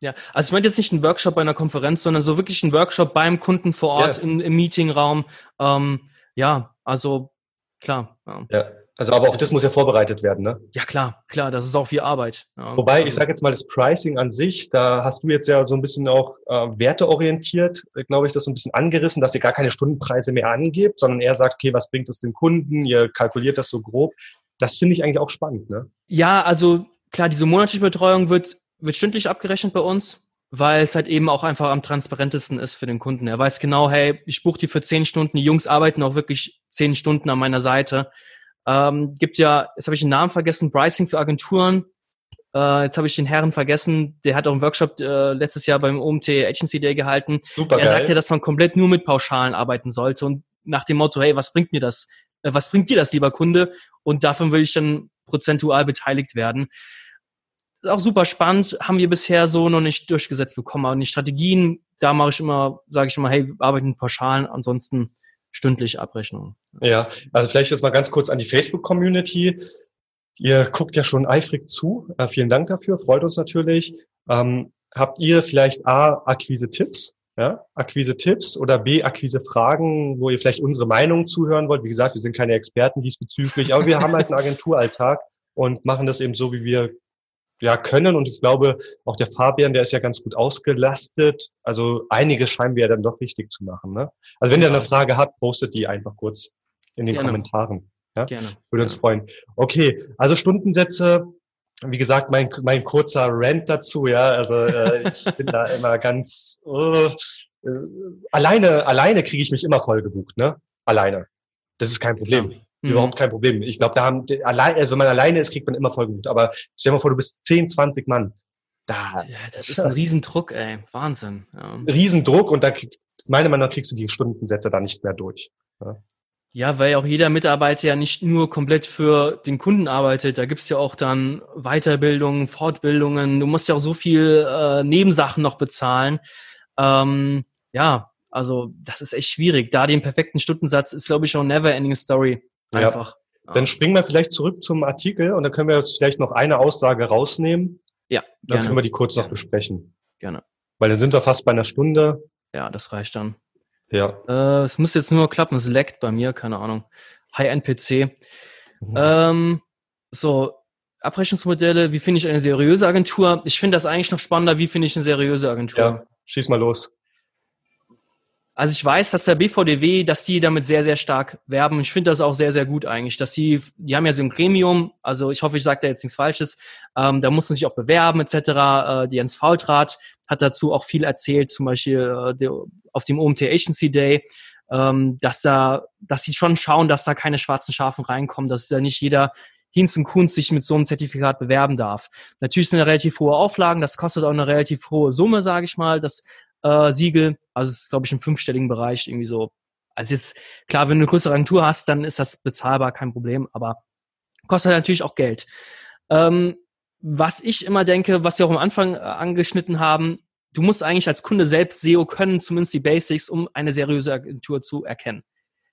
Ja, also ich meine jetzt nicht ein Workshop bei einer Konferenz, sondern so wirklich ein Workshop beim Kunden vor Ort ja. im, im Meetingraum. Ähm, ja, also klar. Ja. ja. Also aber auch das muss ja vorbereitet werden, ne? Ja klar, klar, das ist auch viel Arbeit. Ja. Wobei, ich also sage jetzt mal, das Pricing an sich, da hast du jetzt ja so ein bisschen auch äh, werteorientiert, äh, glaube ich, das so ein bisschen angerissen, dass ihr gar keine Stundenpreise mehr angebt, sondern eher sagt, okay, was bringt es dem Kunden? Ihr kalkuliert das so grob. Das finde ich eigentlich auch spannend, ne? Ja, also klar, diese monatliche Betreuung wird, wird stündlich abgerechnet bei uns, weil es halt eben auch einfach am transparentesten ist für den Kunden. Er weiß genau, hey, ich buche die für zehn Stunden, die Jungs arbeiten auch wirklich zehn Stunden an meiner Seite. Ähm, gibt ja, jetzt habe ich den Namen vergessen, Pricing für Agenturen. Äh, jetzt habe ich den Herren vergessen, der hat auch einen Workshop äh, letztes Jahr beim OMT Agency Day gehalten. Super er sagt ja, dass man komplett nur mit Pauschalen arbeiten sollte und nach dem Motto, hey, was bringt mir das? Äh, was bringt dir das, lieber Kunde? Und davon will ich dann prozentual beteiligt werden. Ist auch super spannend, haben wir bisher so noch nicht durchgesetzt bekommen. Aber die Strategien, da mache ich immer, sage ich immer, hey, wir arbeiten mit Pauschalen, ansonsten stündliche Abrechnung. Ja, also vielleicht jetzt mal ganz kurz an die Facebook-Community. Ihr guckt ja schon eifrig zu. Äh, vielen Dank dafür, freut uns natürlich. Ähm, habt ihr vielleicht A, Akquise-Tipps? Ja, Akquise-Tipps oder B, Akquise-Fragen, wo ihr vielleicht unsere Meinung zuhören wollt. Wie gesagt, wir sind keine Experten diesbezüglich, aber wir haben halt einen Agenturalltag und machen das eben so, wie wir ja, können. Und ich glaube, auch der Fabian, der ist ja ganz gut ausgelastet. Also einiges scheinen wir ja dann doch richtig zu machen. Ne? Also wenn ja. ihr eine Frage habt, postet die einfach kurz in den Gerne. Kommentaren. Ja? Gerne. Würde uns freuen. Okay, also Stundensätze. Wie gesagt, mein, mein kurzer Rant dazu, ja, also äh, ich bin da immer ganz uh, äh, alleine, alleine kriege ich mich immer voll gebucht, ne? Alleine. Das ist kein Problem. Klar. Mhm. Überhaupt kein Problem. Ich glaube, da haben allein, also wenn man alleine ist, kriegt man immer voll gut. Aber stell dir mal vor, du bist 10, 20 Mann. Da. Ja, das ist ein Riesendruck, ey. Wahnsinn. Ja. Riesendruck und da meine Meinung nach kriegst du die Stundensätze da nicht mehr durch. Ja. Ja, weil auch jeder Mitarbeiter ja nicht nur komplett für den Kunden arbeitet. Da gibt's ja auch dann Weiterbildungen, Fortbildungen. Du musst ja auch so viel äh, Nebensachen noch bezahlen. Ähm, ja, also das ist echt schwierig. Da den perfekten Stundensatz ist, glaube ich, auch never ending story. Einfach. Ja. Dann springen wir vielleicht zurück zum Artikel und dann können wir jetzt vielleicht noch eine Aussage rausnehmen. Ja. Dann gerne. können wir die kurz noch besprechen. Gerne. Weil dann sind wir fast bei einer Stunde. Ja, das reicht dann. Ja. Äh, es muss jetzt nur klappen, es leckt bei mir, keine Ahnung. High-End-PC. Mhm. Ähm, so, Abrechnungsmodelle, wie finde ich eine seriöse Agentur? Ich finde das eigentlich noch spannender, wie finde ich eine seriöse Agentur? Ja, schieß mal los. Also ich weiß, dass der BVDW, dass die damit sehr, sehr stark werben. Ich finde das auch sehr, sehr gut eigentlich, dass die, die haben ja so ein Gremium, also ich hoffe, ich sage da jetzt nichts Falsches, ähm, da muss man sich auch bewerben etc. Äh, die Jens Faultrat hat dazu auch viel erzählt, zum Beispiel äh, der, auf dem OMT Agency Day, ähm, dass da, dass sie schon schauen, dass da keine schwarzen Schafen reinkommen, dass da nicht jeder Hinz und Kunst sich mit so einem Zertifikat bewerben darf. Natürlich sind da relativ hohe Auflagen, das kostet auch eine relativ hohe Summe, sage ich mal. Das äh, Siegel. Also es ist, glaube ich, im fünfstelligen Bereich irgendwie so. Also jetzt, klar, wenn du eine größere Agentur hast, dann ist das bezahlbar, kein Problem, aber kostet natürlich auch Geld. Ähm, was ich immer denke, was wir auch am Anfang äh, angeschnitten haben, du musst eigentlich als Kunde selbst SEO können, zumindest die Basics, um eine seriöse Agentur zu erkennen.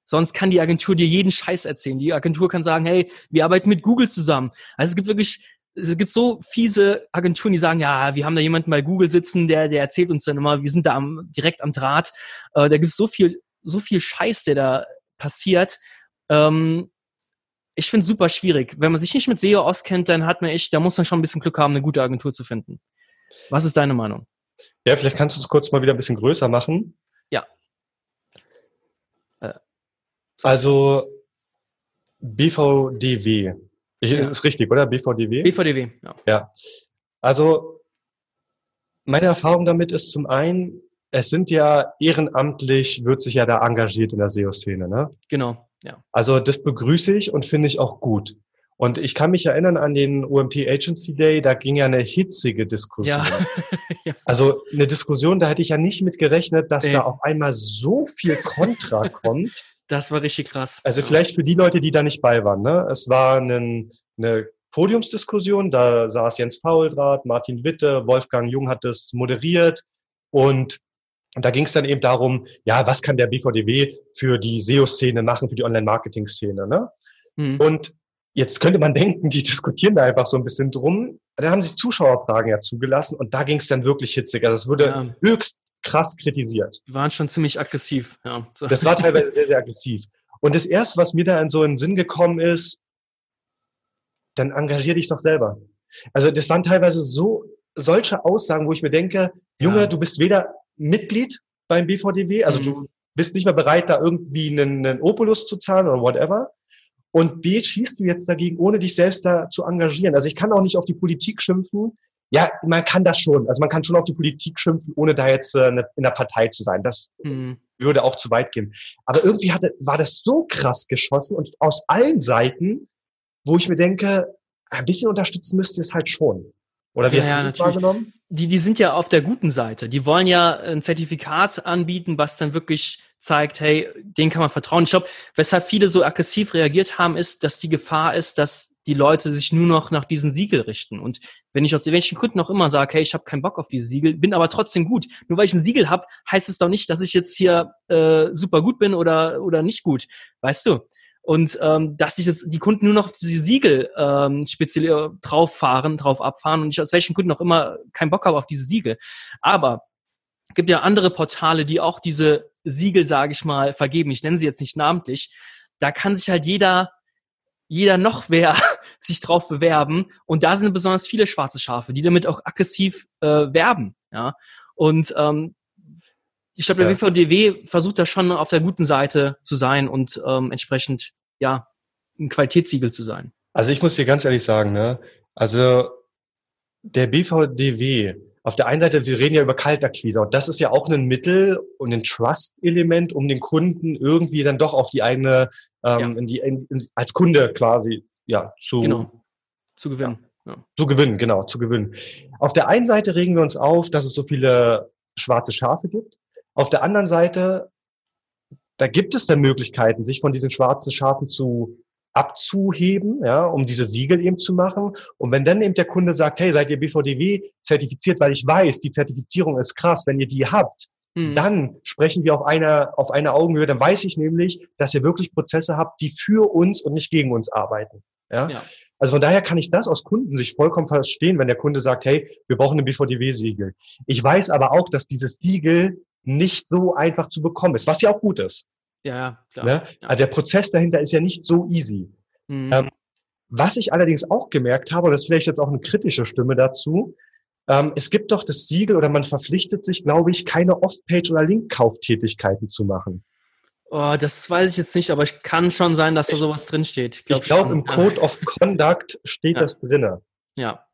Sonst kann die Agentur dir jeden Scheiß erzählen. Die Agentur kann sagen, hey, wir arbeiten mit Google zusammen. Also es gibt wirklich es gibt so fiese Agenturen, die sagen, ja, wir haben da jemanden bei Google sitzen, der, der erzählt uns dann immer, wir sind da am, direkt am Draht. Äh, da gibt es so viel, so viel Scheiß, der da passiert. Ähm, ich finde es super schwierig. Wenn man sich nicht mit SEO auskennt, dann hat man echt, da muss man schon ein bisschen Glück haben, eine gute Agentur zu finden. Was ist deine Meinung? Ja, vielleicht kannst du es kurz mal wieder ein bisschen größer machen. Ja. Äh, also BVDW, ich, ja. Ist richtig, oder? BVDW? BVDW, ja. Ja. Also, Meine Erfahrung damit ist zum einen, es sind ja ehrenamtlich, wird sich ja da engagiert in der SEO-Szene, ne? Genau, ja. Also das begrüße ich und finde ich auch gut. Und ich kann mich erinnern an den UMT Agency Day, da ging ja eine hitzige Diskussion. Ja. ja. Also eine Diskussion, da hätte ich ja nicht mit gerechnet, dass Nee. da auf einmal so viel Kontra kommt. Das war richtig krass. Also vielleicht für die Leute, die da nicht bei waren. Ne? Es war einen, eine Podiumsdiskussion, da saß Jens Fauldraht, Martin Witte, Wolfgang Jung hat das moderiert und da ging es dann eben darum, ja, was kann der BVDW für die SEO-Szene machen, für die Online-Marketing-Szene. Ne? Mhm. Und jetzt könnte man denken, die diskutieren da einfach so ein bisschen drum. Da haben sich Zuschauerfragen ja zugelassen und da ging es dann wirklich hitzig. Also es wurde Ja. höchst krass kritisiert. Die waren schon ziemlich aggressiv. Ja. Das war teilweise sehr, sehr aggressiv. Und das erste, was mir da in so in den Sinn gekommen ist, dann engagier dich doch selber. Also das waren teilweise so solche Aussagen, wo ich mir denke, Junge, Ja. du bist weder Mitglied beim BVDW, also Mhm. du bist nicht mehr bereit, da irgendwie einen, einen Opulus zu zahlen oder whatever. Und B, schießt du jetzt dagegen, ohne dich selbst da zu engagieren. Also ich kann auch nicht auf die Politik schimpfen. Ja, man kann das schon. Also man kann schon auf die Politik schimpfen, ohne da jetzt äh, eine- in der Partei zu sein. Das Mhm. würde auch zu weit gehen. Aber irgendwie hatte, war das so krass geschossen und aus allen Seiten, wo ich mir denke, ein bisschen unterstützen müsste es halt schon. Oder wie Ja, hast ja, du das natürlich. wahrgenommen? Die, die sind ja auf der guten Seite. Die wollen ja ein Zertifikat anbieten, was dann wirklich zeigt, hey, denen kann man vertrauen. Ich glaube, weshalb viele so aggressiv reagiert haben, ist, dass die Gefahr ist, dass die Leute sich nur noch nach diesen Siegel richten. Und wenn ich aus welchen Gründen noch immer sage, hey, ich habe keinen Bock auf diese Siegel, bin aber trotzdem gut. Nur weil ich ein Siegel habe, heißt es doch nicht, dass ich jetzt hier äh, super gut bin oder, oder nicht gut. Weißt du? Und ähm, dass sich jetzt die Kunden nur noch diese Siegel ähm, speziell drauf fahren, drauf abfahren und ich aus welchen Gründen auch immer keinen Bock habe auf diese Siegel. Aber es gibt ja andere Portale, die auch diese Siegel, sage ich mal, vergeben. Ich nenne sie jetzt nicht namentlich. Da kann sich halt jeder, jeder noch wer sich drauf bewerben. Und da sind besonders viele schwarze Schafe, die damit auch aggressiv äh, werben. Ja. Und ähm, ich glaube, der Ja. WVDW versucht da schon auf der guten Seite zu sein und ähm, entsprechend ja ein Qualitätssiegel zu sein. Also ich muss dir ganz ehrlich sagen, ne? Also der BVDW, auf der einen Seite, wir reden ja über Kaltakquise und das ist ja auch ein Mittel und ein Trust-Element, um den Kunden irgendwie dann doch auf die eigene, ähm, Ja. in die, in, in, als Kunde quasi, ja, zu, Genau. Zu gewinnen. Ja. Zu gewinnen, genau, zu gewinnen. Auf der einen Seite regen wir uns auf, dass es so viele schwarze Schafe gibt. Auf der anderen Seite, da gibt es dann Möglichkeiten, sich von diesen schwarzen Schafen zu abzuheben, ja, um diese Siegel eben zu machen. Und wenn dann eben der Kunde sagt, hey, seid ihr BVDW zertifiziert, weil ich weiß, die Zertifizierung ist krass, wenn ihr die habt, Mhm. dann sprechen wir auf einer, auf einer Augenhöhe. Dann weiß ich nämlich, dass ihr wirklich Prozesse habt, die für uns und nicht gegen uns arbeiten. Ja. Ja. Also von daher kann ich das aus Kundensicht vollkommen verstehen, wenn der Kunde sagt, hey, wir brauchen ein BVDW-Siegel. Ich weiß aber auch, dass dieses Siegel nicht so einfach zu bekommen ist, was ja auch gut ist. ja, klar. Ne? Ja. Also der Prozess dahinter ist ja nicht so easy. Mhm. Ähm, Was ich allerdings auch gemerkt habe, und das ist vielleicht jetzt auch eine kritische Stimme dazu, ähm, es gibt doch das Siegel oder man verpflichtet sich, glaube ich, keine Off-Page- oder Link-Kauftätigkeiten zu machen. Oh, das weiß ich jetzt nicht, aber ich kann schon sein, dass da sowas drinsteht. Ich glaube, im Code of Conduct steht Ja. das drinne. Ja.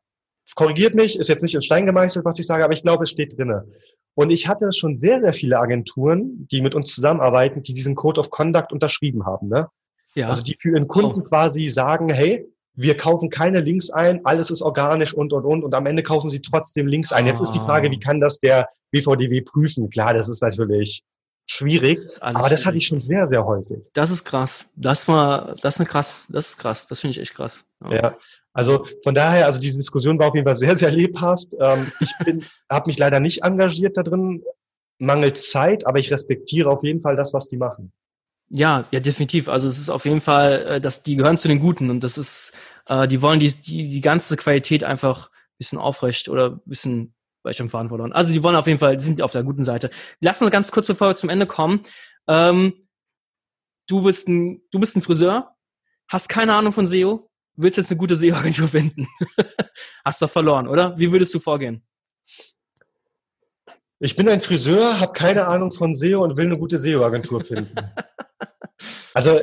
Korrigiert mich, ist jetzt nicht in Stein gemeißelt, was ich sage, aber ich glaube, es steht drinne. Und ich hatte schon sehr, sehr viele Agenturen, die mit uns zusammenarbeiten, die diesen Code of Conduct unterschrieben haben. Ne? Ja. Also die für ihren Kunden Oh. quasi sagen, hey, wir kaufen keine Links ein, alles ist organisch und, und, und. Und am Ende kaufen sie trotzdem Links ein. Jetzt ist die Frage, Ah. wie kann das der BVDW prüfen? Klar, das ist natürlich schwierig, aber das hatte ich schon sehr, sehr häufig. Das ist krass. Das war, das ist eine krass, das ist krass. Das finde ich echt krass. Ja, also von daher, also diese Diskussion war auf jeden Fall sehr, sehr lebhaft. Ähm, ich bin, habe mich leider nicht engagiert da drin, mangels Zeit, aber ich respektiere auf jeden Fall das, was die machen. Ja, ja, definitiv. Also es ist auf jeden Fall, äh, dass die gehören zu den Guten und das ist, äh, die wollen die, die, die ganze Qualität einfach ein bisschen aufrecht oder ein bisschen weich am Faden verloren. Also die wollen auf jeden Fall, die sind auf der guten Seite. Lass uns ganz kurz, bevor wir zum Ende kommen. Ähm, du bist ein, du bist ein Friseur, hast keine Ahnung von SEO, willst jetzt eine gute SEO-Agentur finden. hast doch verloren, oder? Wie würdest du vorgehen? Ich bin ein Friseur, habe keine Ahnung von SEO und will eine gute SEO-Agentur finden. also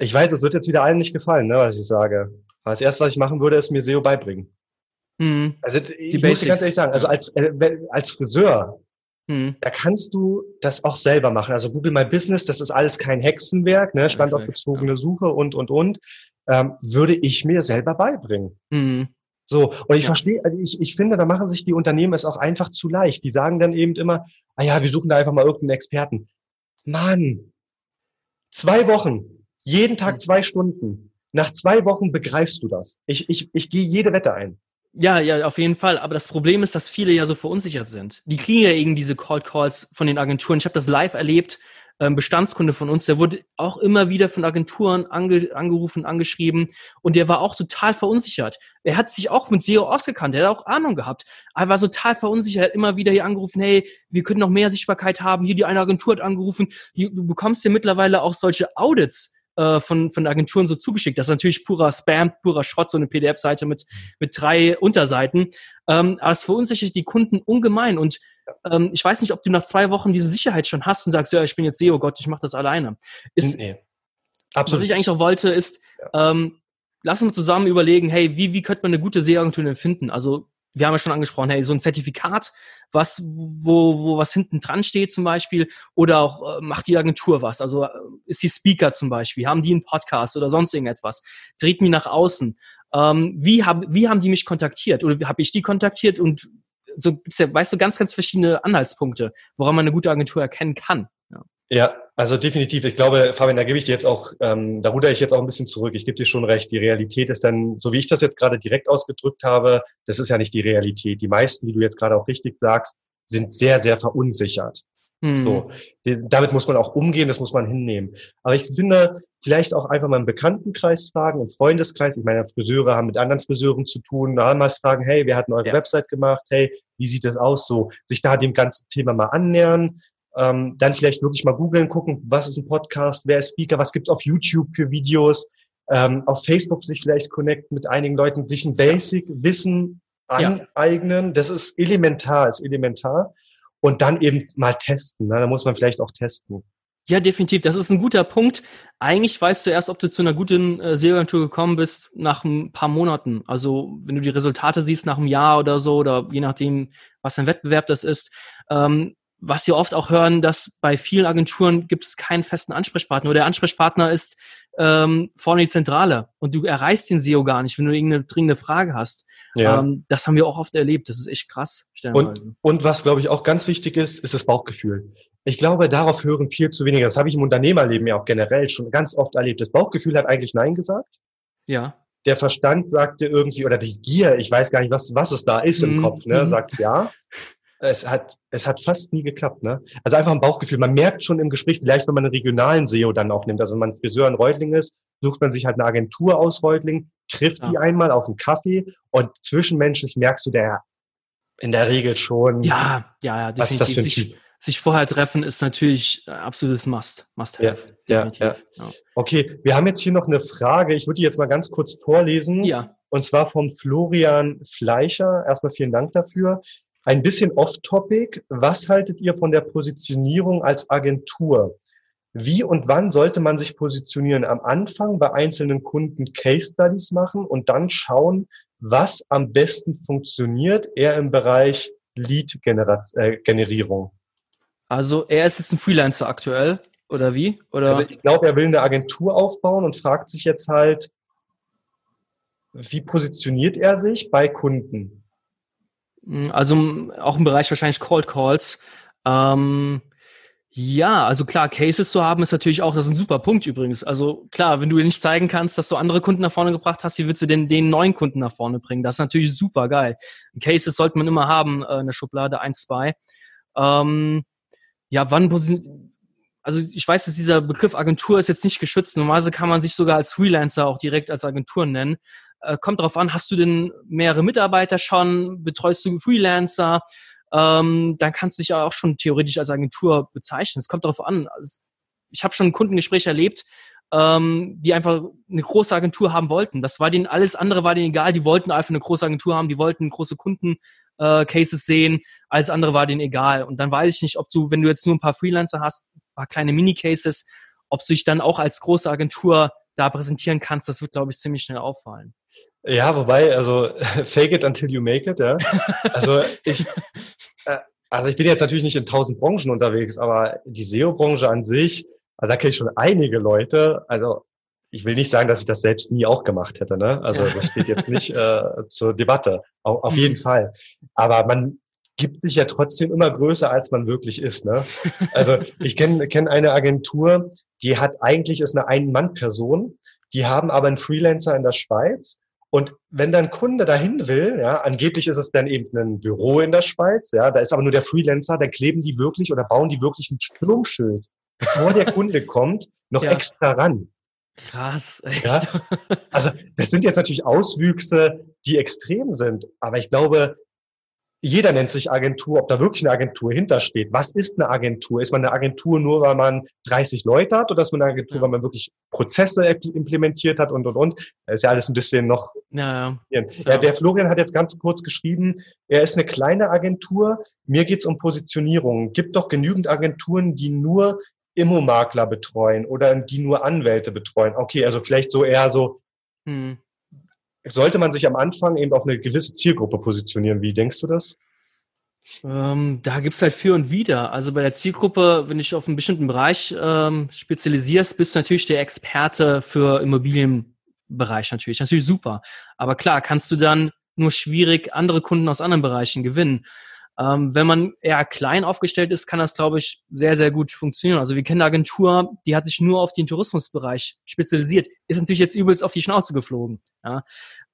ich weiß, es wird jetzt wieder allen nicht gefallen, ne, was ich sage. Aber das erste, was ich machen würde, ist mir SEO beibringen. Mhm. Also ich die muss dir ganz ehrlich sagen, also als, äh, als Friseur, mhm. da kannst du das auch selber machen. Also Google My Business, das ist alles kein Hexenwerk, ne? standortbezogene ja. Suche und, und, und, ähm, würde ich mir selber beibringen. Mhm. So, und ich ja. verstehe, also ich, ich finde, da machen sich die Unternehmen es auch einfach zu leicht. Die sagen dann eben immer, ah ja, wir suchen da einfach mal irgendeinen Experten. Mann, zwei Wochen, jeden Tag mhm. zwei Stunden. Nach zwei Wochen begreifst du das. Ich, ich, ich gehe jede Wette ein. Ja, ja, auf jeden Fall. Aber das Problem ist, dass viele ja so verunsichert sind. Die kriegen ja eben diese Cold Calls von den Agenturen. Ich habe das live erlebt. Ähm, Bestandskunde von uns, der wurde auch immer wieder von Agenturen ange angerufen, angeschrieben und der war auch total verunsichert. Er hat sich auch mit SEO ausgekannt, er hat auch Ahnung gehabt, er war total verunsichert, er hat immer wieder hier angerufen, hey, wir können noch mehr Sichtbarkeit haben, hier die eine Agentur hat angerufen, du bekommst ja mittlerweile auch solche Audits äh, von, von Agenturen so zugeschickt. Das ist natürlich purer Spam, purer Schrott, so eine PDF-Seite mit, mit drei Unterseiten. Ähm, aber es verunsichert die Kunden ungemein. Und ähm, ich weiß nicht, ob du nach zwei Wochen diese Sicherheit schon hast und sagst, ja, ich bin jetzt SEO, Gott, ich mache das alleine. Ist, nee. Absolut. Was ich eigentlich auch wollte, ist, ähm, lass uns zusammen überlegen, hey, wie, wie könnte man eine gute SEO-Agentur denn finden? Also wir haben ja schon angesprochen, hey, so ein Zertifikat, was, wo, wo was hinten dran steht zum Beispiel, oder auch äh, macht die Agentur was? Also äh, ist die Speaker zum Beispiel, haben die einen Podcast oder sonst irgendetwas? Dreht mich nach außen. Ähm, wie, hab, wie haben die mich kontaktiert? Oder habe ich die kontaktiert? Und so gibt's ja, weißt du, ganz, ganz verschiedene Anhaltspunkte, woran man eine gute Agentur erkennen kann. Ja. Ja, also definitiv. Ich glaube, Fabian, da gebe ich dir jetzt auch, ähm, da ruder ich jetzt auch ein bisschen zurück. Ich gebe dir schon recht. Die Realität ist dann, so wie ich das jetzt gerade direkt ausgedrückt habe, das ist ja nicht die Realität. Die meisten, wie du jetzt gerade auch richtig sagst, sind sehr, sehr verunsichert. Hm. So, damit muss man auch umgehen, das muss man hinnehmen. Aber ich finde, vielleicht auch einfach mal im Bekanntenkreis fragen, im Freundeskreis. Ich meine, Friseure haben mit anderen Friseuren zu tun. Da mal fragen, hey, wer hat eine eure ja. Website gemacht? Hey, wie sieht das aus? So, sich da dem ganzen Thema mal annähern ähm, dann vielleicht wirklich mal googeln, gucken, was ist ein Podcast, wer ist Speaker, was gibt's auf YouTube für Videos, ähm, auf Facebook sich vielleicht connecten mit einigen Leuten, sich ein Basic-Wissen aneignen. Ja. Das ist elementar, ist elementar. Und dann eben mal testen. Ne? Da muss man vielleicht auch testen. Ja, definitiv. Das ist ein guter Punkt. Eigentlich weißt du erst, ob du zu einer guten äh, SEO-Agentur gekommen bist nach ein paar Monaten. Also wenn du die Resultate siehst nach einem Jahr oder so oder je nachdem, was ein Wettbewerb das ist. Ähm, was wir oft auch hören, dass bei vielen Agenturen gibt es keinen festen Ansprechpartner oder der Ansprechpartner ist ähm, vorne die Zentrale und du erreichst den SEO gar nicht, wenn du irgendeine dringende Frage hast. Ja. Ähm, das haben wir auch oft erlebt. Das ist echt krass. Und, und was, glaube ich, auch ganz wichtig ist, ist das Bauchgefühl. Ich glaube, darauf hören viel zu weniger. Das habe ich im Unternehmerleben ja auch generell schon ganz oft erlebt. Das Bauchgefühl hat eigentlich Nein gesagt. Ja. Der Verstand sagte irgendwie, oder die Gier, ich weiß gar nicht, was, was es da ist im mm, Kopf, ne, mm. sagt ja es hat, es hat fast nie geklappt, ne? Also einfach ein Bauchgefühl. Man merkt schon im Gespräch, vielleicht wenn man einen regionalen SEO dann auch nimmt, also wenn man Friseur in Reutling ist, sucht man sich halt eine Agentur aus Reutling, trifft ja. die einmal auf einen Kaffee und zwischenmenschlich merkst du der in der Regel schon. Ja, ja, ja, definitiv. Was ist das für ein sich, sich vorher treffen ist natürlich absolutes Must, Must have. Ja, ja, ja. ja. Okay, wir haben jetzt hier noch eine Frage. Ich würde die jetzt mal ganz kurz vorlesen. Ja. Und zwar vom Florian Fleischer. Erstmal vielen Dank dafür. Ein bisschen off-topic. Was haltet ihr von der Positionierung als Agentur? Wie und wann sollte man sich positionieren? Am Anfang bei einzelnen Kunden Case Studies machen und dann schauen, was am besten funktioniert, eher im Bereich Lead-Generierung. Also er ist jetzt ein Freelancer aktuell, oder wie? Oder? Also ich glaube, er will eine Agentur aufbauen und fragt sich jetzt halt, wie positioniert er sich bei Kunden? Hm, also auch im Bereich wahrscheinlich Cold Calls. Ähm, ja, also klar, Cases zu haben ist natürlich auch, das ist ein super Punkt übrigens. Also klar, wenn du nicht zeigen kannst, dass du andere Kunden nach vorne gebracht hast, wie willst du denn den neuen Kunden nach vorne bringen? Das ist natürlich super geil. Cases sollte man immer haben äh, in der Schublade 1, 2. Ähm, ja, wann also ich weiß, dass dieser Begriff Agentur ist jetzt nicht geschützt. Normalerweise kann man sich sogar als Freelancer auch direkt als Agentur nennen. Äh, kommt darauf an, hast du denn mehrere Mitarbeiter schon, betreust du Freelancer, ähm, dann kannst du dich auch schon theoretisch als Agentur bezeichnen. Es kommt darauf an. Also, ich habe schon ein Kundengespräch erlebt, ähm, die einfach eine große Agentur haben wollten. Das war denen, alles andere war denen egal. Die wollten einfach eine große Agentur haben, die wollten große Kunden-Cases äh, sehen. Alles andere war denen egal. Und dann weiß ich nicht, ob du, wenn du jetzt nur ein paar Freelancer hast, paar kleine Mini-Cases, ob du dich dann auch als große Agentur da präsentieren kannst. Das wird, glaube ich, ziemlich schnell auffallen. Ja, wobei, also fake it until you make it, ja. Also ich, äh, also ich bin jetzt natürlich nicht in tausend Branchen unterwegs, aber die SEO-Branche an sich, also da kenne ich schon einige Leute. Also ich will nicht sagen, dass ich das selbst nie auch gemacht hätte, ne? Also das steht jetzt nicht äh, zur Debatte. Auf, auf jeden mhm. Fall. Aber man gibt sich ja trotzdem immer größer, als man wirklich ist. Ne? Also ich kenne kenn eine Agentur, die hat eigentlich ist eine Ein-Mann-Person, die haben aber einen Freelancer in der Schweiz und wenn dann Kunde dahin will, ja, angeblich ist es dann eben ein Büro in der Schweiz, ja, da ist aber nur der Freelancer, da kleben die wirklich oder bauen die wirklich ein Sturmschild, bevor der Kunde kommt, noch ja. extra ran. Krass, echt. Ja? Also das sind jetzt natürlich Auswüchse, die extrem sind, aber ich glaube, jeder nennt sich Agentur, ob da wirklich eine Agentur hintersteht. Was ist eine Agentur? Ist man eine Agentur nur, weil man 30 Leute hat oder ist man eine Agentur, ja. weil man wirklich Prozesse implementiert hat und, und, und? Da ist ja alles ein bisschen noch. Ja, ja. ja, der Florian hat jetzt ganz kurz geschrieben, er ist eine kleine Agentur. Mir geht's um Positionierung. Gibt doch genügend Agenturen, die nur Immomakler betreuen oder die nur Anwälte betreuen. Okay, also vielleicht so eher so, hm sollte man sich am Anfang eben auf eine gewisse Zielgruppe positionieren. Wie denkst du das? Ähm, da gibt's halt für und wieder. Also bei der Zielgruppe, wenn ich auf einen bestimmten Bereich ähm, spezialisierst, bist du natürlich der Experte für Immobilienbereich natürlich. Natürlich super. Aber klar, kannst du dann nur schwierig andere Kunden aus anderen Bereichen gewinnen. Ähm, wenn man eher klein aufgestellt ist, kann das, glaube ich, sehr, sehr gut funktionieren. Also wir kennen eine Agentur, die hat sich nur auf den Tourismusbereich spezialisiert, ist natürlich jetzt übelst auf die Schnauze geflogen. Ja?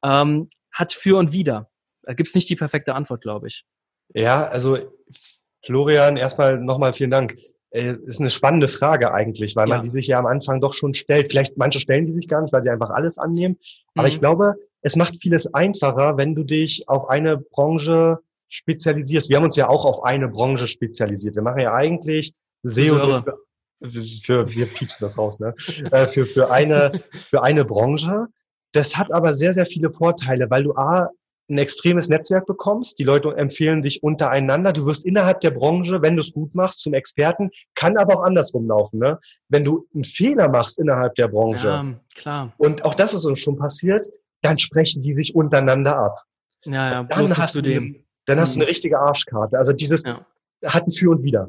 Ähm, hat für und wieder. Da gibt's nicht die perfekte Antwort, glaube ich. Ja, also Florian, erstmal nochmal vielen Dank. Äh, ist eine spannende Frage eigentlich, weil ja. man die sich ja am Anfang doch schon stellt. Vielleicht manche stellen die sich gar nicht, weil sie einfach alles annehmen. Aber mhm. ich glaube, es macht vieles einfacher, wenn du dich auf eine Branche spezialisierst. Wir haben uns ja auch auf eine Branche spezialisiert. Wir machen ja eigentlich SEO für, für, wir piepsen das raus, ne? Äh, für, für eine, für eine Branche. Das hat aber sehr, sehr viele Vorteile, weil du A, ein extremes Netzwerk bekommst. Die Leute empfehlen dich untereinander. Du wirst innerhalb der Branche, wenn du es gut machst, zum Experten. Kann aber auch andersrum laufen. Ne? Wenn du einen Fehler machst innerhalb der Branche, ja, klar. und auch das ist uns schon passiert, dann sprechen die sich untereinander ab. Ja, ja, dann hast du dem dann hast du eine mhm. richtige Arschkarte. Also dieses ja. hat ein Für und Wider.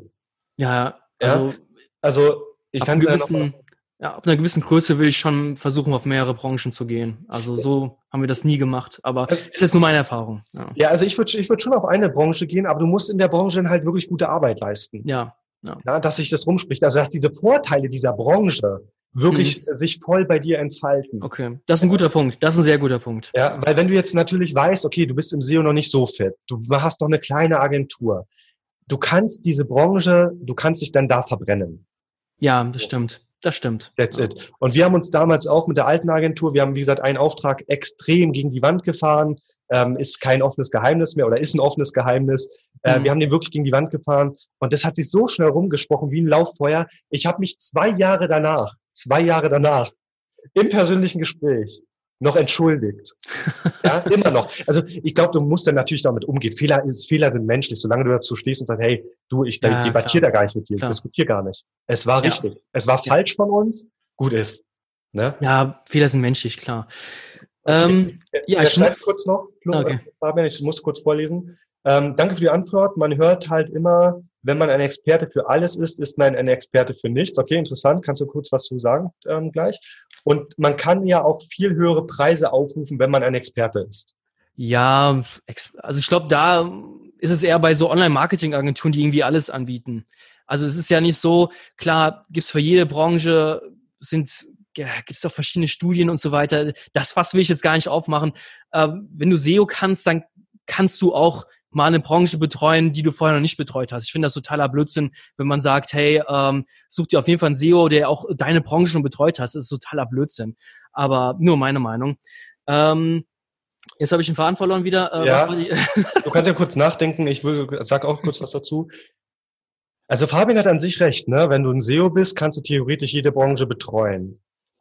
Ja, also, ja? also ich kann gewissen, ja, ab einer gewissen Größe will ich schon versuchen, auf mehrere Branchen zu gehen. Also so haben wir das nie gemacht, aber also, das ist nur meine Erfahrung. Ja, ja also ich würde ich würd schon auf eine Branche gehen, aber du musst in der Branche dann halt wirklich gute Arbeit leisten. Ja. Ja. ja dass sich das rumspricht. Also dass diese Vorteile dieser Branche wirklich mhm. sich voll bei dir entfalten. Okay, das ist ein guter Punkt. Das ist ein sehr guter Punkt. Ja, weil wenn du jetzt natürlich weißt, okay, du bist im SEO noch nicht so fit, du hast noch eine kleine Agentur, du kannst diese Branche, du kannst dich dann da verbrennen. Ja, das stimmt. Das stimmt. That's it. Und wir haben uns damals auch mit der alten Agentur, wir haben, wie gesagt, einen Auftrag extrem gegen die Wand gefahren. Ähm, ist kein offenes Geheimnis mehr oder ist ein offenes Geheimnis. Äh, mhm. Wir haben den wirklich gegen die Wand gefahren. Und das hat sich so schnell rumgesprochen wie ein Lauffeuer. Ich habe mich zwei Jahre danach zwei Jahre danach im persönlichen Gespräch noch entschuldigt. Ja, immer noch. Also ich glaube, du musst dann natürlich damit umgehen. Fehler, ist, Fehler sind menschlich. Solange du dazu stehst und sagst, hey, du, ich ja, debattiere da gar nicht mit dir, klar. ich diskutiere gar nicht. Es war richtig. Ja. Es war falsch von uns, gut ist. Ne? Ja, Fehler sind menschlich, klar. Okay. Ähm, ja, ich schreibe kurz noch, Flo, okay. Fabian, ich muss kurz vorlesen. Ähm, danke für die Antwort. Man hört halt immer, wenn man ein Experte für alles ist, ist man ein Experte für nichts. Okay, interessant. Kannst du kurz was zu sagen ähm, gleich? Und man kann ja auch viel höhere Preise aufrufen, wenn man ein Experte ist. Ja, also ich glaube, da ist es eher bei so Online-Marketing-Agenturen, die irgendwie alles anbieten. Also es ist ja nicht so, klar, gibt's für jede Branche, sind ja, gibt es auch verschiedene Studien und so weiter. Das Fass will ich jetzt gar nicht aufmachen. Äh, wenn du SEO kannst, dann kannst du auch mal eine Branche betreuen, die du vorher noch nicht betreut hast. Ich finde das totaler Blödsinn, wenn man sagt, hey, ähm, such dir auf jeden Fall einen SEO, der auch deine Branche schon betreut hast. Das ist totaler Blödsinn. Aber nur meine Meinung. Ähm, jetzt habe ich den Faden verloren wieder. Äh, ja, du kannst ja kurz nachdenken. Ich will, sag auch kurz was dazu. Also Fabian hat an sich recht, ne? Wenn du ein SEO bist, kannst du theoretisch jede Branche betreuen.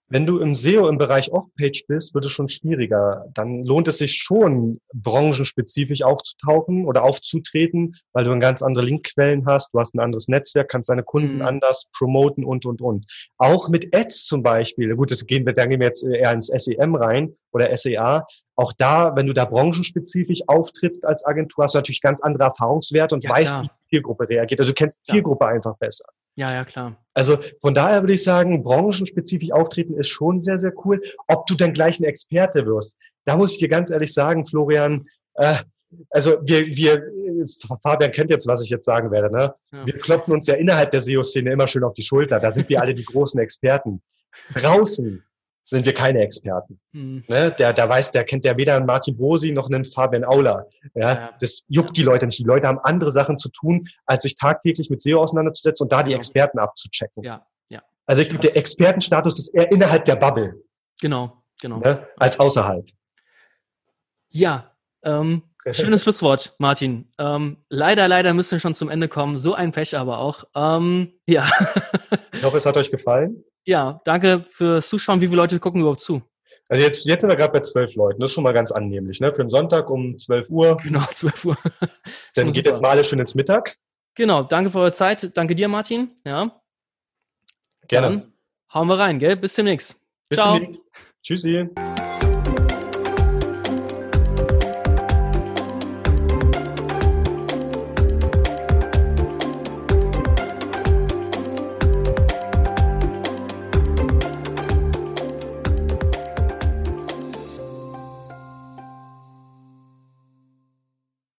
Wenn du im SEO im Bereich Off-Page bist, wird es schon schwieriger. Dann lohnt es sich schon, branchenspezifisch aufzutauchen oder aufzutreten, weil du dann ganz andere Linkquellen hast, du hast ein anderes Netzwerk, kannst deine Kunden mhm. anders promoten und, und, und. Auch mit Ads zum Beispiel. Gut, das gehen wir, dann gehen wir jetzt eher ins SEM rein oder SEA. Auch da, wenn du da branchenspezifisch auftrittst als Agentur, hast du natürlich ganz andere Erfahrungswerte und ja, weißt, klar. wie die Zielgruppe reagiert. Also du kennst Zielgruppe ja. einfach besser. Ja, ja, klar. Also von daher würde ich sagen, branchenspezifisch auftreten ist schon sehr, sehr cool. Ob du dann gleich ein Experte wirst, da muss ich dir ganz ehrlich sagen, Florian, äh, also wir, wir, Fabian kennt jetzt, was ich jetzt sagen werde, ne? Ja. Wir klopfen uns ja innerhalb der SEO-Szene immer schön auf die Schulter. Da sind wir alle die großen Experten. Draußen sind wir keine Experten. Mhm. Ne? Der, der weiß, der kennt ja weder einen Martin Bosi noch einen Fabian Aula. Ja? ja. Das juckt die Leute nicht. Die Leute haben andere Sachen zu tun, als sich tagtäglich mit SEO auseinanderzusetzen und da die Experten abzuchecken. Ja, ja. Also ich glaube, der Expertenstatus ist eher innerhalb der Bubble. Genau, genau. Ne? Als außerhalb. Ja, ähm, schönes Schlusswort, Martin. Ähm, leider, leider müssen wir schon zum Ende kommen. So ein Pech aber auch. Ähm, ja. ich hoffe, es hat euch gefallen. Ja, danke fürs Zuschauen. Wie viele Leute gucken überhaupt zu? Also jetzt, jetzt sind wir gerade bei zwölf Leuten. Das ist schon mal ganz annehmlich, ne? Für einen Sonntag um 12 Uhr. Genau, 12 Uhr. Dann geht super. jetzt mal alle schön ins Mittag. Genau, danke für eure Zeit. Danke dir, Martin. Ja. Gerne. Dann hauen wir rein, gell? Bis demnächst. Bis Ciao. demnächst. Tschüssi.